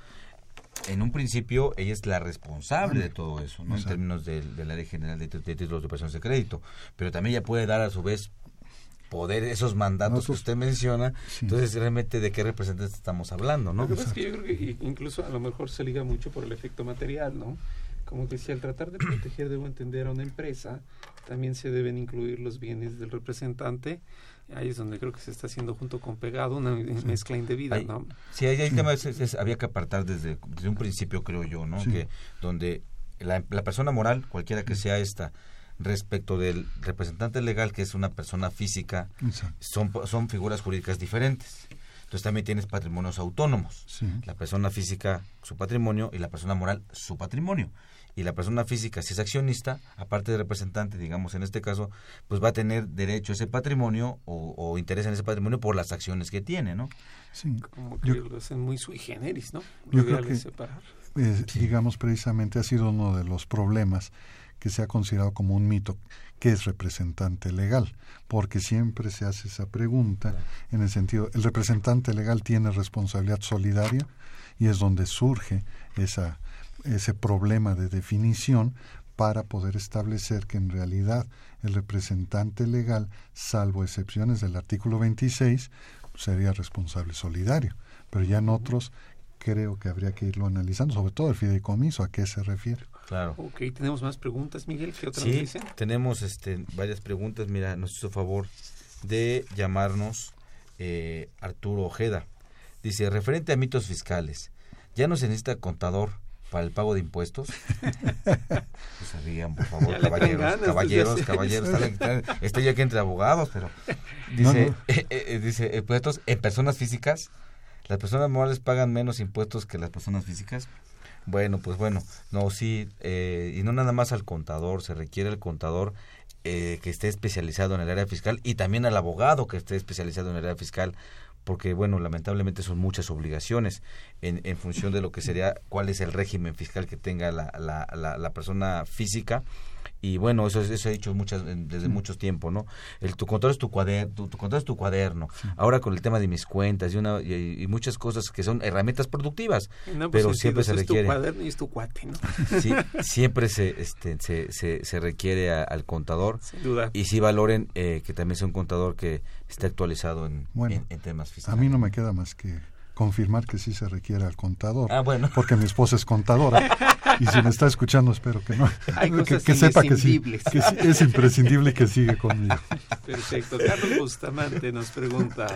en un principio ella es la responsable de todo eso, ¿no? En términos de, la Ley General de, Títulos de Operaciones de Crédito. Pero también ella puede dar a su vez poder, esos mandatos que usted menciona, entonces realmente de qué representantes estamos hablando, ¿no? Lo que pasa es que yo creo que incluso a lo mejor se liga mucho por el efecto material, ¿no? Como que si al tratar de proteger debo entender a una empresa, también se deben incluir los bienes del representante. Ahí es donde creo que se está haciendo junto con pegado una mezcla indebida, ¿no? Sí, ahí hay tema, había que apartar desde, desde, un principio, creo yo, ¿no? Que donde la, la persona moral, cualquiera que sea esta, respecto del representante legal, que es una persona física, son, son figuras jurídicas diferentes. Entonces también tienes patrimonios autónomos. La persona física, su patrimonio, y la persona moral, su patrimonio. Y la persona física, si es accionista, aparte de representante, digamos en este caso, pues va a tener derecho a ese patrimonio o, interés en ese patrimonio por las acciones que tiene, ¿no? Sí. Como que lo hacen muy sui generis, ¿no? Yo creo que eh, digamos, precisamente ha sido uno de los problemas que se ha considerado como un mito, que es representante legal, porque siempre se hace esa pregunta en el sentido, ¿el representante legal tiene responsabilidad solidaria? Y es donde surge esa, ese problema de definición para poder establecer que en realidad el representante legal, salvo excepciones del artículo 26, sería responsable solidario. Pero ya en otros creo que habría que irlo analizando, sobre todo el fideicomiso, a qué se refiere. Claro. Ok, tenemos más preguntas, Miguel. ¿Qué otra sí, tenemos este, varias preguntas. Mira, nos hizo favor de llamarnos eh, Arturo Ojeda. Dice, referente a mitos fiscales, ¿ya no se necesita contador para el pago de impuestos? pues se por favor, caballeros, caballeros, caballeros. Estoy ya aquí entre abogados, pero dice, eh, eh, dice, impuestos en personas físicas ¿Las personas morales pagan menos impuestos que las personas físicas? Bueno, pues bueno, no, sí, eh, y no nada más al contador, se requiere el contador eh, que esté especializado en el área fiscal y también al abogado que esté especializado en el área fiscal, porque bueno, lamentablemente son muchas obligaciones en, en función de lo que sería cuál es el régimen fiscal que tenga la, la, la, la persona física y bueno eso eso he dicho muchas desde muchos tiempo no el tu contador es tu cuaderno tu, tu es tu cuaderno. Ahora con el tema de mis cuentas y una y, muchas cosas que son herramientas productivas pues pero siempre se requiere es tu cuaderno y es tu cuate no sí, siempre se este se, se, se requiere al contador Sin duda. y sí valoren eh, que también sea un contador que esté actualizado en, en, temas fiscales a mí no me queda más que confirmar que sí se requiere al contador. Ah, bueno. Porque mi esposa es contadora. y si me está escuchando, espero que no. que, sepa que sí, que sí, es imprescindible que sigue conmigo. Perfecto. Carlos Bustamante nos pregunta.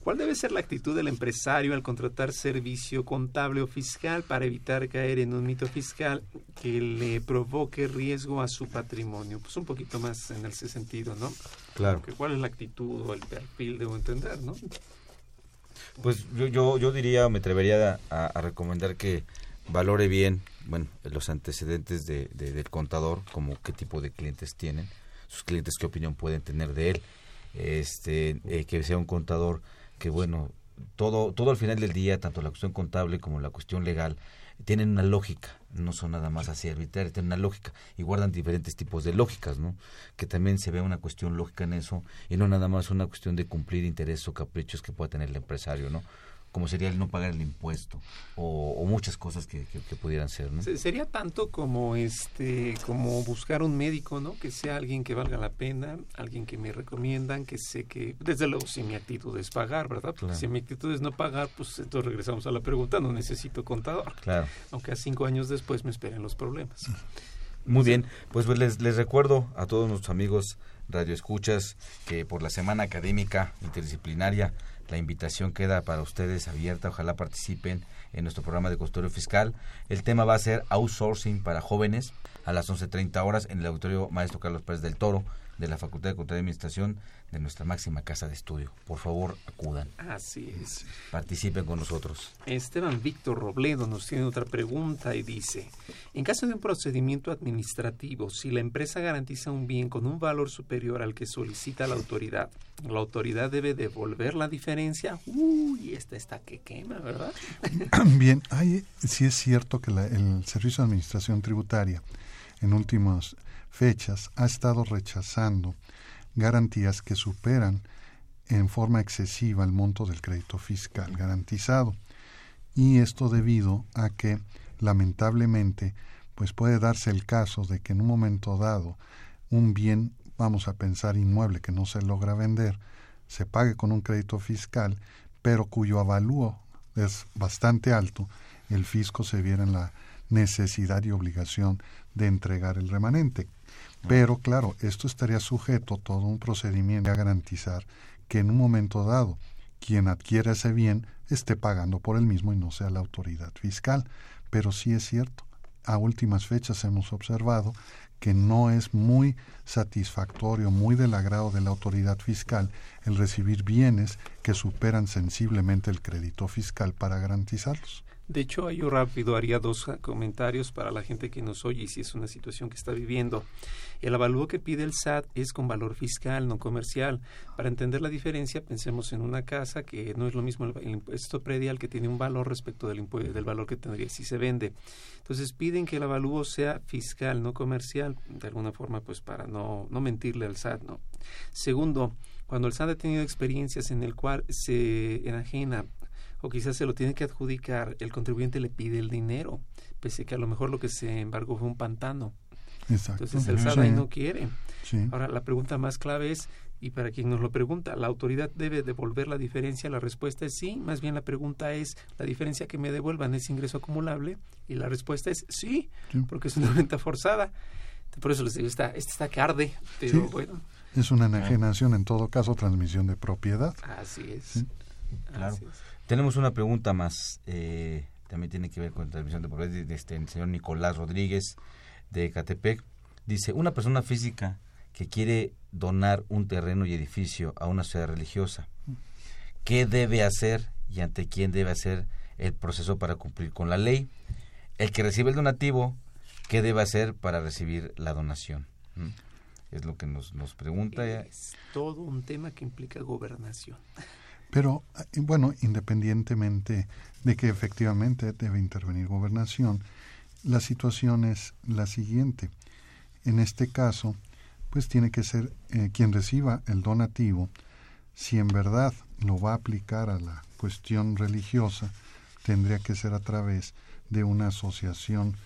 ¿Cuál debe ser la actitud del empresario al contratar servicio contable o fiscal para evitar caer en un mito fiscal que le provoque riesgo a su patrimonio? Pues un poquito más en ese sentido, ¿no? Claro. ¿Cuál es la actitud o el perfil, debo entender, ¿no? Pues yo, yo, yo diría, me atrevería a, recomendar que valore bien, bueno, los antecedentes de, del contador, como qué tipo de clientes tienen, sus clientes qué opinión pueden tener de él, este, eh, que sea un contador que, bueno, todo, todo al final del día, tanto la cuestión contable como la cuestión legal, tienen una lógica, no son nada más así arbitrarios, tienen una lógica y guardan diferentes tipos de lógicas, ¿no? Que también se ve una cuestión lógica en eso y no nada más una cuestión de cumplir intereses o caprichos que pueda tener el empresario, ¿no? Como sería el no pagar el impuesto o, muchas cosas que, pudieran ser ¿no? sería tanto como este como buscar un médico no que sea alguien que valga la pena alguien que me recomiendan que sé que desde luego si mi actitud es pagar verdad si mi actitud es no pagar pues entonces regresamos a la pregunta no necesito contador. Claro. Aunque a cinco años después me esperen los problemas. Muy bien pues, pues les, les recuerdo a todos nuestros amigos radioescuchas que por la semana académica interdisciplinaria la invitación queda para ustedes abierta, ojalá participen en nuestro programa de custodio fiscal. El tema va a ser outsourcing para jóvenes a las 11.30 horas en el auditorio Maestro Carlos Pérez del Toro de la Facultad de Contaduría y Administración de nuestra máxima casa de estudio. Por favor, acudan. Así es. Participen con nosotros. Esteban Víctor Robledo nos tiene otra pregunta y dice, en caso de un procedimiento administrativo, si la empresa garantiza un bien con un valor superior al que solicita la autoridad, la autoridad debe devolver la diferencia. Uy, esta está que quema, ¿verdad? Bien, hay, sí es cierto que el Servicio de Administración Tributaria en últimas fechas ha estado rechazando garantías que superan en forma excesiva el monto del crédito fiscal garantizado. Y esto debido a que, lamentablemente, pues puede darse el caso de que en un momento dado un bien, vamos a pensar inmueble que no se logra vender, se pague con un crédito fiscal, pero cuyo avalúo es bastante alto, el fisco se viera en la necesidad y obligación de entregar el remanente. Pero claro, esto estaría sujeto a todo un procedimiento a garantizar que en un momento dado quien adquiera ese bien esté pagando por el mismo y no sea la autoridad fiscal. Pero sí es cierto, a últimas fechas hemos observado que no es muy satisfactorio, muy del agrado de la autoridad fiscal el recibir bienes que superan sensiblemente el crédito fiscal para garantizarlos. De hecho, yo rápido haría dos comentarios para la gente que nos oye y si es una situación que está viviendo. El avalúo que pide el SAT es con valor fiscal, no comercial. Para entender la diferencia, pensemos en una casa que no es lo mismo el, impuesto predial que tiene un valor respecto del, del valor que tendría si se vende. Entonces piden que el avalúo sea fiscal, no comercial, de alguna forma, pues para no, no mentirle al SAT, ¿no? Segundo, cuando el SAT ha tenido experiencias en el cual se enajena o quizás se lo tiene que adjudicar, el contribuyente le pide el dinero, pese que a lo mejor lo que se embargó fue un pantano. Exacto. Entonces el SAT ahí no quiere. Ahora, la pregunta más clave es, y para quien nos lo pregunta, ¿la autoridad debe devolver la diferencia? La respuesta es sí. Más bien la pregunta es, ¿la diferencia que me devuelvan es ingreso acumulable? Y la respuesta es sí, porque es una venta forzada. Por eso les digo, esta, esta está que arde, pero bueno. Es una enajenación, en todo caso, transmisión de propiedad. Así es. Claro. Tenemos una pregunta más, eh, también tiene que ver con transmisión de propiedad, de, este, el señor Nicolás Rodríguez de Catepec. Dice, una persona física que quiere donar un terreno y edificio a una ciudad religiosa, ¿qué debe hacer y ante quién debe hacer el proceso para cumplir con la ley? El que recibe el donativo, ¿qué debe hacer para recibir la donación? ¿Mm? Es lo que nos, nos pregunta. Es todo un tema que implica gobernación. Pero, eh, bueno, independientemente de que efectivamente debe intervenir gobernación, la situación es la siguiente. En este caso, pues tiene que ser eh, quien reciba el donativo, si en verdad lo va a aplicar a la cuestión religiosa, tendría que ser a través de una asociación,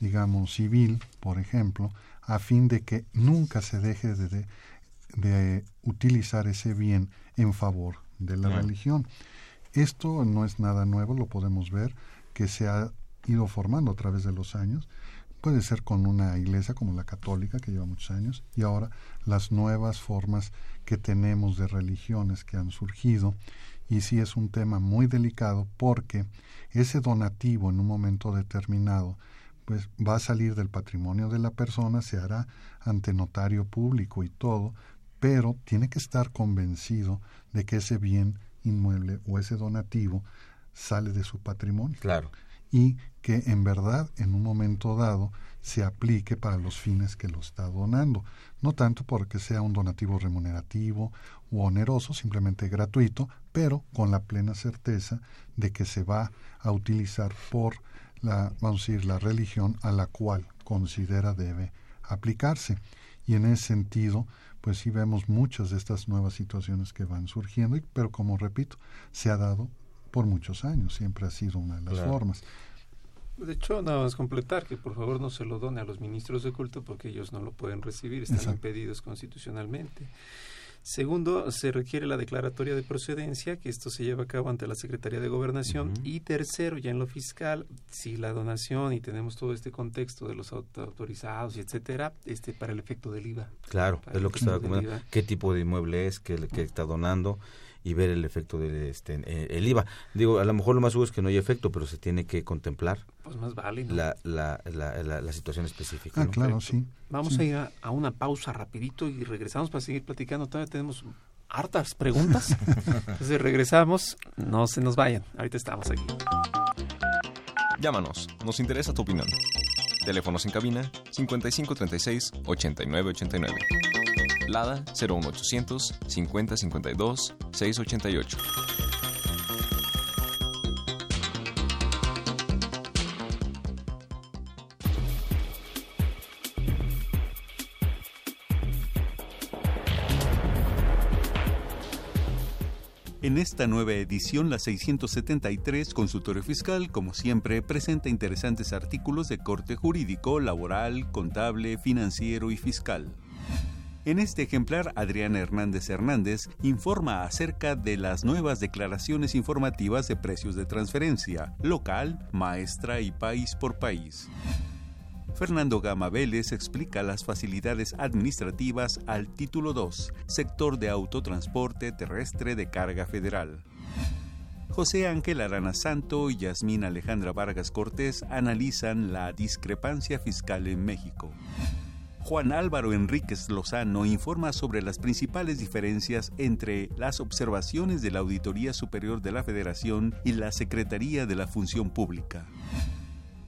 digamos, civil, por ejemplo, a fin de que nunca se deje de, de utilizar ese bien en favor de la religión. Esto no es nada nuevo, lo podemos ver, que se ha ido formando a través de los años. Puede ser con una iglesia como la católica, que lleva muchos años, y ahora las nuevas formas que tenemos de religiones que han surgido. Y sí es un tema muy delicado porque ese donativo en un momento determinado pues va a salir del patrimonio de la persona, se hará ante notario público y todo, pero tiene que estar convencido de que ese bien inmueble o ese donativo sale de su patrimonio. Claro. Y que en verdad en un momento dado se aplique para los fines que lo está donando. No tanto porque sea un donativo remunerativo u oneroso, simplemente gratuito, pero con la plena certeza de que se va a utilizar por la, vamos a decir, la religión a la cual considera debe aplicarse. Y en ese sentido, pues sí vemos muchas de estas nuevas situaciones que van surgiendo, pero como repito, se ha dado por muchos años, siempre ha sido una de las formas. De hecho, nada más completar que por favor no se lo done a los ministros de culto porque ellos no lo pueden recibir, están impedidos constitucionalmente. Segundo, se requiere la declaratoria de procedencia, que esto se lleva a cabo ante la Secretaría de Gobernación. Y tercero, ya en lo fiscal, si la donación y tenemos todo este contexto de los autorizados y etcétera, este para el efecto del IVA. Claro, es lo que estaba comentando. ¿Qué tipo de inmueble es que, que está donando? y ver el efecto del este, el IVA. Digo, a lo mejor lo más seguro es que no hay efecto, pero se tiene que contemplar pues más vale, la, la, la, la, situación específica. Ah, claro, sí. Vamos a ir a, una pausa rapidito y regresamos para seguir platicando. Todavía tenemos hartas preguntas. Entonces regresamos, no se nos vayan. Ahorita estamos aquí. Llámanos, nos interesa tu opinión. Teléfonos en cabina 5536 8989. Lada 01800 5052 688. En esta nueva edición, la 673, Consultorio Fiscal, como siempre, presenta interesantes artículos de corte jurídico, laboral, contable, financiero y fiscal. En este ejemplar, Adriana Hernández Hernández informa acerca de las nuevas declaraciones informativas de precios de transferencia, local, maestra y país por país. Fernando Gama Vélez explica las facilidades administrativas al título 2, sector de autotransporte terrestre de carga federal. José Ángel Arana Santo y Yasmín Alejandra Vargas Cortés analizan la discrepancia fiscal en México. Juan Álvaro Enríquez Lozano informa sobre las principales diferencias entre las observaciones de la Auditoría Superior de la Federación y la Secretaría de la Función Pública.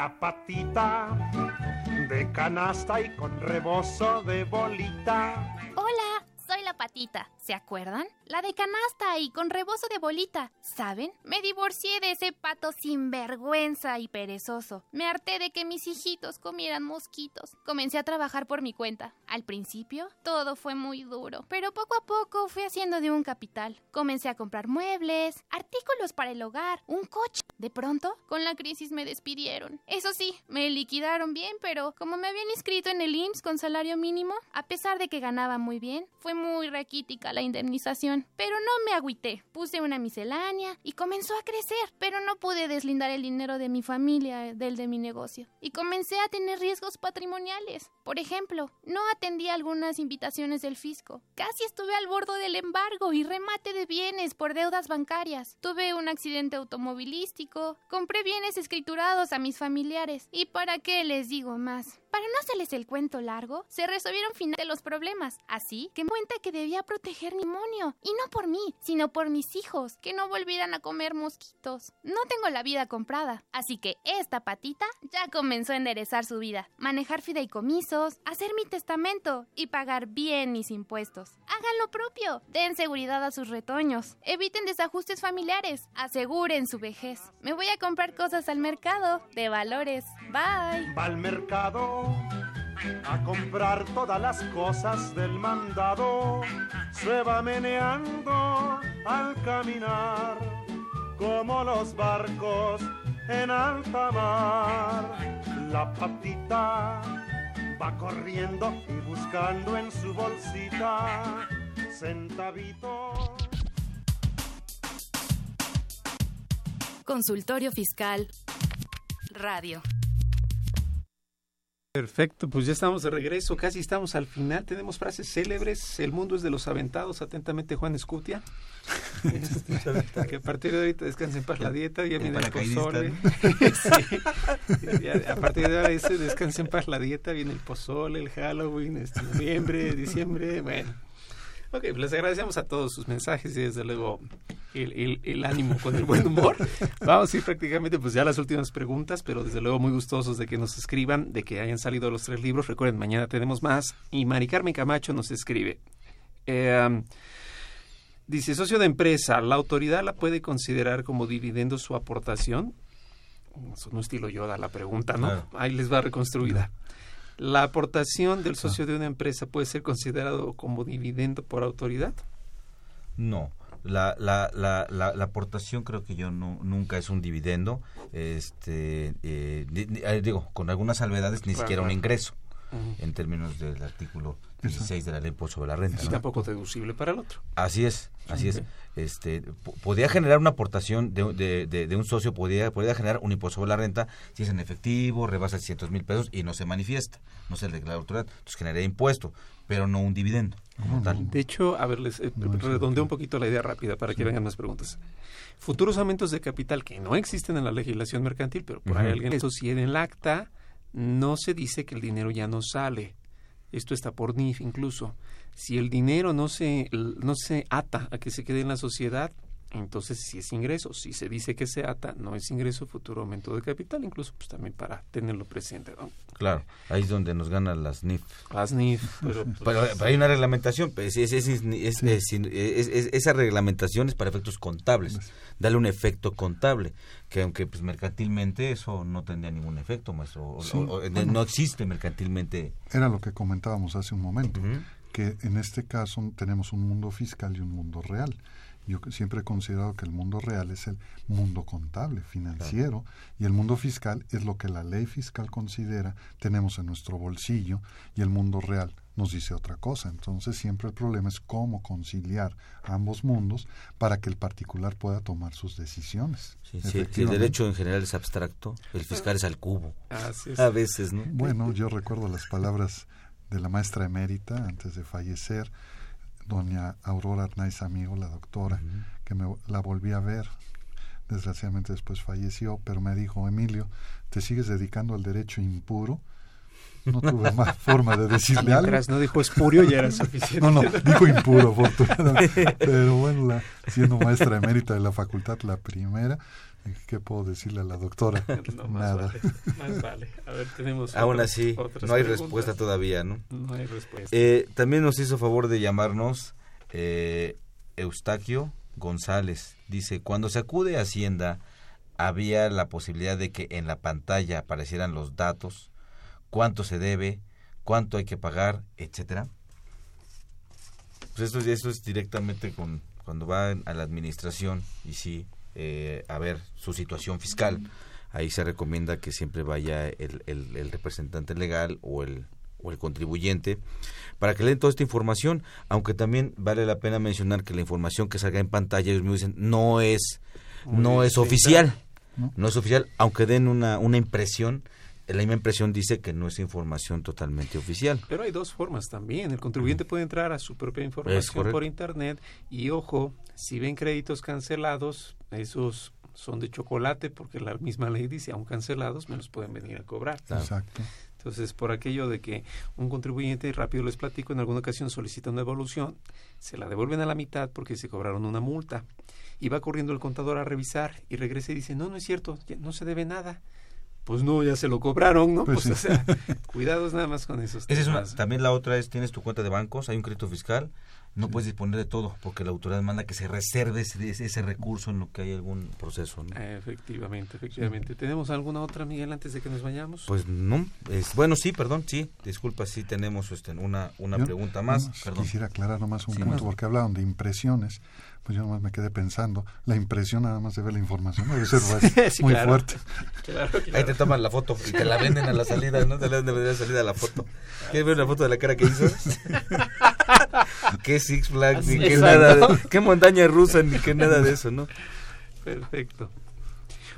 La patita de canasta y con rebozo de bolita. Hola, soy la patita. ¿Se acuerdan? La de canasta y con rebozo de bolita. ¿Saben? Me divorcié de ese pato sinvergüenza y perezoso. Me harté de que mis hijitos comieran mosquitos. Comencé a trabajar por mi cuenta. Al principio, todo fue muy duro, pero poco a poco fui haciendo de un capital. Comencé a comprar muebles, artículos para el hogar, un coche. De pronto, con la crisis me despidieron. Eso sí, me liquidaron bien, pero como me habían inscrito en el IMSS con salario mínimo, a pesar de que ganaba muy bien, fue muy raquítica la indemnización. Pero no me agüité. Puse una miscelánea y comenzó a crecer, pero no pude deslindar el dinero de mi familia del de mi negocio. Y comencé a tener riesgos patrimoniales. Por ejemplo, no atendí algunas invitaciones del fisco. Casi estuve al borde del embargo y remate de bienes por deudas bancarias. Tuve un accidente automovilístico, compré bienes escriturados a mis familiares. ¿Y para qué les digo más? Para no hacerles el cuento largo, se resolvieron finalmente los problemas. Así que me cuenta que debía proteger mi demonio. Y no por mí, sino por mis hijos, que no volvieran a comer mosquitos. No tengo la vida comprada. Así que esta patita ya comenzó a enderezar su vida. Manejar hacer mi testamento y pagar bien mis impuestos. Hagan lo propio. Den seguridad a sus retoños. Eviten desajustes familiares. Aseguren su vejez. Me voy a comprar cosas al mercado de valores. Bye. Va al mercado a comprar todas las cosas del mandado. Se va meneando al caminar como los barcos en alta mar. La patita va corriendo y buscando en su bolsita centavito. Consultorio Fiscal Radio. Perfecto, pues ya estamos de regreso, casi estamos al final. Tenemos frases célebres. El mundo es de los aventados. Atentamente, Juan Escutia. Que a partir de ahorita descansen para la dieta, ya viene el pozole. Sí. A partir de ahora descansen para la dieta, viene el pozole, el Halloween, este, noviembre, diciembre, bueno. Ok, pues les agradecemos a todos sus mensajes y desde luego el, el, el, ánimo con el buen humor. Vamos a ir prácticamente pues ya a las últimas preguntas, pero desde luego muy gustosos de que nos escriban, de que hayan salido los tres libros. Recuerden, mañana tenemos más. Y Mari Carmen Camacho nos escribe. Eh, dice, socio de empresa, ¿la autoridad la puede considerar como dividendo su aportación? No estilo Yoda la pregunta, ¿no? Ahí les va reconstruida. ¿La aportación del socio de una empresa puede ser considerado como dividendo por autoridad? No. La, la, la, la, la aportación creo que yo no, nunca es un dividendo, este, eh, digo, con algunas salvedades, ni siquiera un ingreso, uh -huh. en términos del artículo 16 de la ley sobre la renta. Y ¿no? tampoco deducible para el otro. Así es, así okay. es. Este, podría generar una aportación de, de, de, de, un socio, podría, podría generar un impuesto sobre la renta si es en efectivo, rebasa 600 mil pesos y no se manifiesta, no se declara autoridad. Entonces generaría impuesto, pero no un dividendo. Como tal. De hecho, a ver, les eh, no, redondeo un poquito la idea rápida para que sí. vengan más preguntas. Futuros aumentos de capital que no existen en la legislación mercantil, pero por uh -huh. ahí alguien eso si en el acta no se dice que el dinero ya no sale. Esto está por NIF incluso. Si el dinero no se, no se ata a que se quede en la sociedad, entonces sí es ingreso. Si se dice que se ata, no es ingreso, futuro aumento de capital, incluso pues también para tenerlo presente. ¿no? Claro, ahí es donde nos ganan las NIF. Las NIF. Pero, pues, pero, pero hay una reglamentación, pues, es, es, es, esa reglamentación es para efectos contables, dale un efecto contable, que aunque pues mercantilmente eso no tendría ningún efecto, maestro, sí, o, o, bueno, no existe mercantilmente. Era lo que comentábamos hace un momento, uh -huh. que en este caso tenemos un mundo fiscal y un mundo real Yo siempre he considerado que el mundo real es el mundo contable, financiero, y el mundo fiscal es lo que la ley fiscal considera tenemos en nuestro bolsillo y el mundo real nos dice otra cosa. Entonces siempre el problema es cómo conciliar ambos mundos para que el particular pueda tomar sus decisiones. Sí, sí, el derecho en general es abstracto, el fiscal es al cubo. Así es. A veces, ¿no? Bueno, yo recuerdo las palabras de la maestra emérita antes de fallecer, doña Aurora Arnaiz Amigo, la doctora, que me la volví a ver. Desgraciadamente después falleció, pero me dijo, Emilio, ¿te sigues dedicando al derecho impuro? No tuve más forma de decirle algo. No dijo espurio ya era suficiente. No, no, dijo impuro, afortunadamente. Pero bueno, la, siendo maestra emérita de la facultad, la primera, ¿qué puedo decirle a la doctora? No, más Nada. Vale, más vale. A ver, tenemos Aún otras- así, otras no hay preguntas. respuesta todavía, ¿no? No hay respuesta. Eh, también nos hizo favor de llamarnos eh, Eustaquio González. Dice, cuando se acude a Hacienda, había la posibilidad de que en la pantalla aparecieran los datos, cuánto se debe, cuánto hay que pagar, etcétera. Pues esto, esto es directamente con cuando va a la administración y sí, eh, a ver su situación fiscal. Ahí se recomienda que siempre vaya el, el- el representante legal o el, o el contribuyente para que le den toda esta información, aunque también vale la pena mencionar que la información que salga en pantalla, ellos mismos dicen, no es, no es oficial, no es oficial, aunque den una, una impresión, la misma impresión dice que no es información totalmente oficial. Pero hay dos formas también. El contribuyente puede entrar a su propia información por Internet y, ojo, si ven créditos cancelados, esos son de chocolate porque la misma ley dice, aún cancelados, me los pueden venir a cobrar. Exacto. Entonces, por aquello de que un contribuyente, rápido les platico, en alguna ocasión solicita una evolución, se la devuelven a la mitad porque se cobraron una multa. Y va corriendo el contador a revisar y regresa y dice, no, no es cierto, ya no se debe nada. Pues no, ya se lo cobraron, ¿no? Pues Pues, sí. o sea, cuidados nada más con esos Esa es una- también la otra es, tienes tu cuenta de bancos, hay un crédito fiscal, no puedes disponer de todo, porque la autoridad manda que se reserve ese, ese- ese recurso en lo que hay algún proceso. ¿no? Efectivamente, efectivamente. ¿Tenemos alguna otra, Miguel, antes de que nos vayamos? Pues no, es, bueno, sí, perdón, sí, disculpa, sí tenemos este, una, una Yo pregunta más. Perdón. Quisiera aclarar nomás un Sí, punto, más. porque hablaban de impresiones. Pues yo nomás me quedé pensando, la impresión nada más de ver la información debe ser pues, Sí, muy claro. fuerte. Claro, Ahí te toman la foto y te la venden a la salida, ¿no? Te la venden a la salida la foto. ¿Quieres ver una foto de la cara que hizo? ¿Qué Six Flags? Ni qué nada de. ¿Qué montaña rusa? Ni qué nada de eso, ¿no? Perfecto.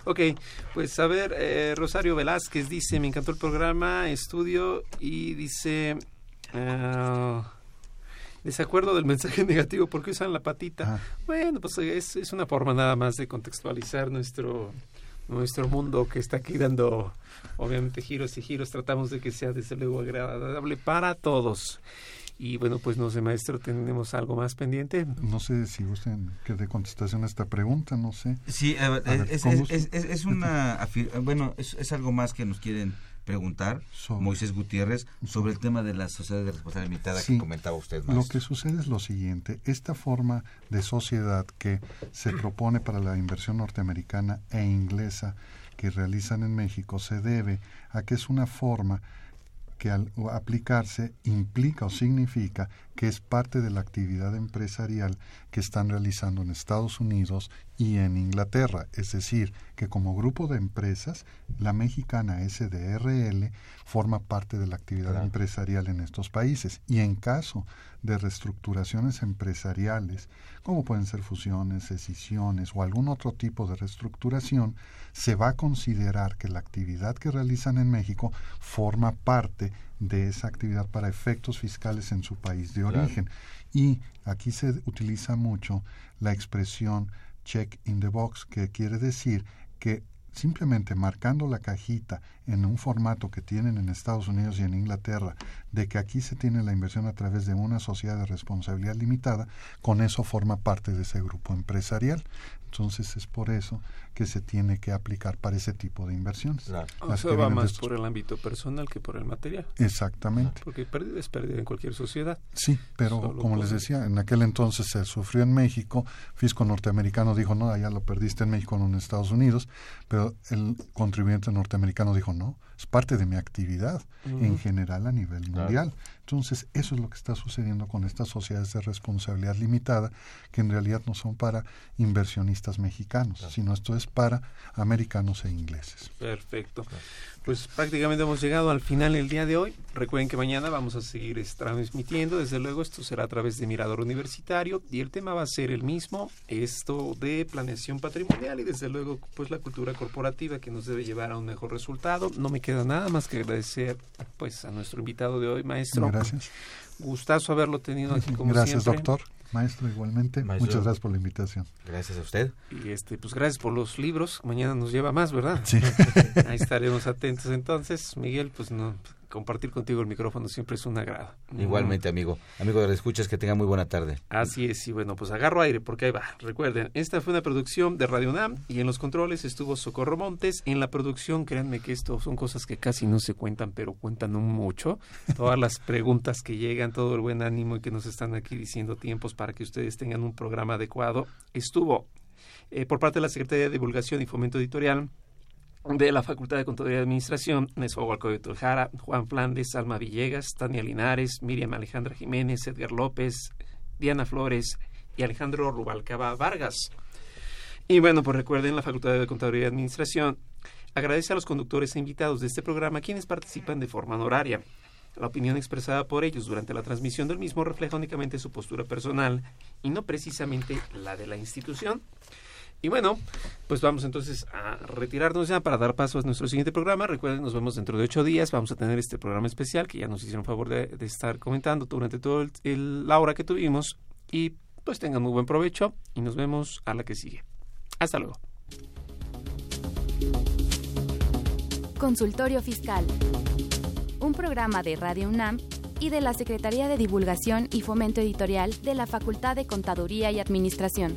Ok, pues a ver, eh, Rosario Velázquez dice, me encantó el programa, estudio y dice, ah, desacuerdo del mensaje negativo, ¿por qué usan la patita? Ah. Bueno, pues es, es una forma nada más de contextualizar nuestro, nuestro mundo que está aquí dando, obviamente, giros y giros. Tratamos de que sea, desde luego, agradable para todos. Y bueno, pues no sé, maestro, ¿tenemos algo más pendiente? No sé si gusten que dé contestación a esta pregunta, no sé. Sí, a ver, A ver, es, es- es- es- es una, bueno, es, es algo más que nos quieren preguntar, Sobre- Moisés Gutiérrez, sobre el tema de las sociedades de responsabilidad limitada Sí, que comentaba usted, Lo maestro. que sucede es lo siguiente, esta forma de sociedad que se propone para la inversión norteamericana e inglesa que realizan en México se debe a que es una forma que al aplicarse implica o significa que es parte de la actividad empresarial que están realizando en Estados Unidos y en Inglaterra. Es decir, que como grupo de empresas, la mexicana SDRL forma parte de la actividad Claro. empresarial en estos países. Y en caso de reestructuraciones empresariales, como pueden ser fusiones, escisiones o algún otro tipo de reestructuración, se va a considerar que la actividad que realizan en México forma parte de esa actividad para efectos fiscales en su país de Claro. origen. Y aquí se utiliza mucho la expresión check in the box, que quiere decir que simplemente marcando la cajita en un formato que tienen en Estados Unidos y en Inglaterra, de que aquí se tiene la inversión a través de una sociedad de responsabilidad limitada, con eso forma parte de ese grupo empresarial. Entonces es por eso que se tiene que aplicar para ese tipo de inversiones. Claro. O sea, va más estos- por el ámbito personal que por el material. Exactamente. Porque pérdida es pérdida en cualquier sociedad. Sí, pero Solo como les decía, en aquel entonces se sufrió en México, fisco norteamericano dijo, no, allá lo perdiste en México, no en Estados Unidos, pero el contribuyente norteamericano dijo, no, es parte de mi actividad en general a nivel Claro. Entonces, eso es lo que está sucediendo con estas sociedades de responsabilidad limitada, que en realidad no son para inversionistas mexicanos, sino esto es para americanos e ingleses. Perfecto. Pues prácticamente hemos llegado al final el día de hoy. Recuerden que mañana vamos a seguir transmitiendo. Desde luego esto será a través de Mirador Universitario y el tema va a ser el mismo, esto de planeación patrimonial y desde luego pues la cultura corporativa que nos debe llevar a un mejor resultado. No me queda nada más que agradecer pues a nuestro invitado de hoy, maestro. Gracias. Gustazo haberlo tenido aquí como Gracias, siempre. doctor. Maestro, igualmente. Muchas gracias por la invitación. Gracias a usted. Y este, pues gracias por los libros. Mañana nos lleva más, ¿verdad? Sí. Ahí estaremos atentos entonces. Miguel, pues no, compartir contigo el micrófono siempre es un agrado. Igualmente, amigo. Amigo de escuchas, que tenga muy buena tarde. Así es, y bueno, pues agarro aire porque ahí va. Recuerden, esta fue una producción de Radio Nam y en los controles estuvo Socorro Montes. En la producción, créanme que esto son cosas que casi no se cuentan, pero cuentan mucho. Todas las preguntas que llegan, todo el buen ánimo y que nos están aquí diciendo tiempos para que ustedes tengan un programa adecuado. Estuvo eh, por parte de la Secretaría de Divulgación y Fomento Editorial de la Facultad de Contaduría y Administración, de Tujara, Juan Flandes, Alma Villegas, Tania Linares, Miriam Alejandra Jiménez, Edgar López, Diana Flores y Alejandro Rubalcaba Vargas. Y bueno, pues recuerden, la Facultad de Contaduría y Administración agradece a los conductores e invitados de este programa quienes participan de forma honoraria. La opinión expresada por ellos durante la transmisión del mismo refleja únicamente su postura personal y no precisamente la de la institución. Y bueno, pues vamos entonces a retirarnos ya para dar paso a nuestro siguiente programa. Recuerden, nos vemos dentro de ocho días. Vamos a tener este programa especial que ya nos hicieron favor de, estar comentando durante toda la hora que tuvimos. Y pues tengan muy buen provecho y nos vemos a la que sigue. Hasta luego. Consultorio Fiscal. Un programa de Radio UNAM y de la Secretaría de Divulgación y Fomento Editorial de la Facultad de Contaduría y Administración.